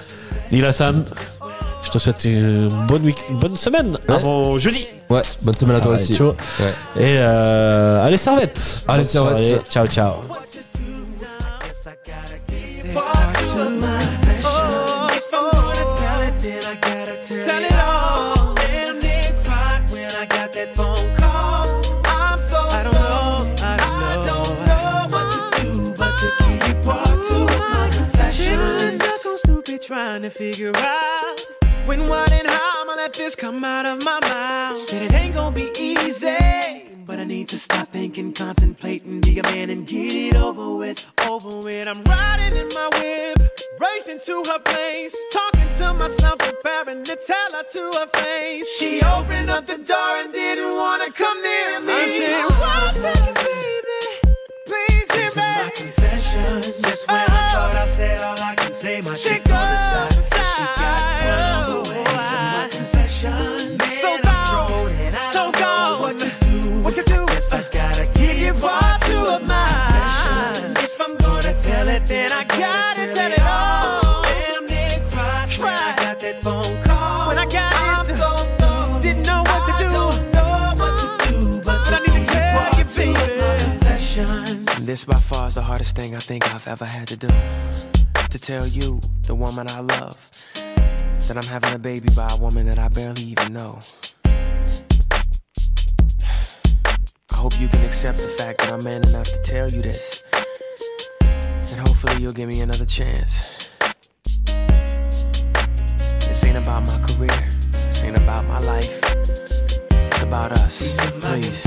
Neil Hassan, je te souhaite une bonne, week- bonne semaine
Ouais.
avant jeudi.
Ouais, bonne semaine à toi aussi. Ouais.
Et euh, allez, servette.
Allez, servette.
Ciao, ciao.
Trying to figure out when, what, and how I'ma let this come out of my mouth. Said it ain't gonna be easy. But I need to stop thinking, contemplating, be a man and get it over with. Over with. I'm riding in my whip, racing to her place, talking to myself, preparing to tell her to her face. She opened up the door and didn't wanna come near me. I said, One second, baby, please hear me. Just when I thought I said all I can say, my She chick on the side and said she got one way. So my confession. So Man, I'm gone, and I so don't know gone. What to do? What to do? Guess I uh, gotta give you part two of mine. If I'm gonna tell it, then I gotta tell it all.
This by far is the hardest thing I think I've ever had to do. To tell you, the woman I love, that I'm having a baby by a woman that I barely even know. I hope you can accept the fact that I'm man enough to tell you this. And hopefully you'll give me another chance. This ain't about my career, this ain't about my life. It's about us. Please.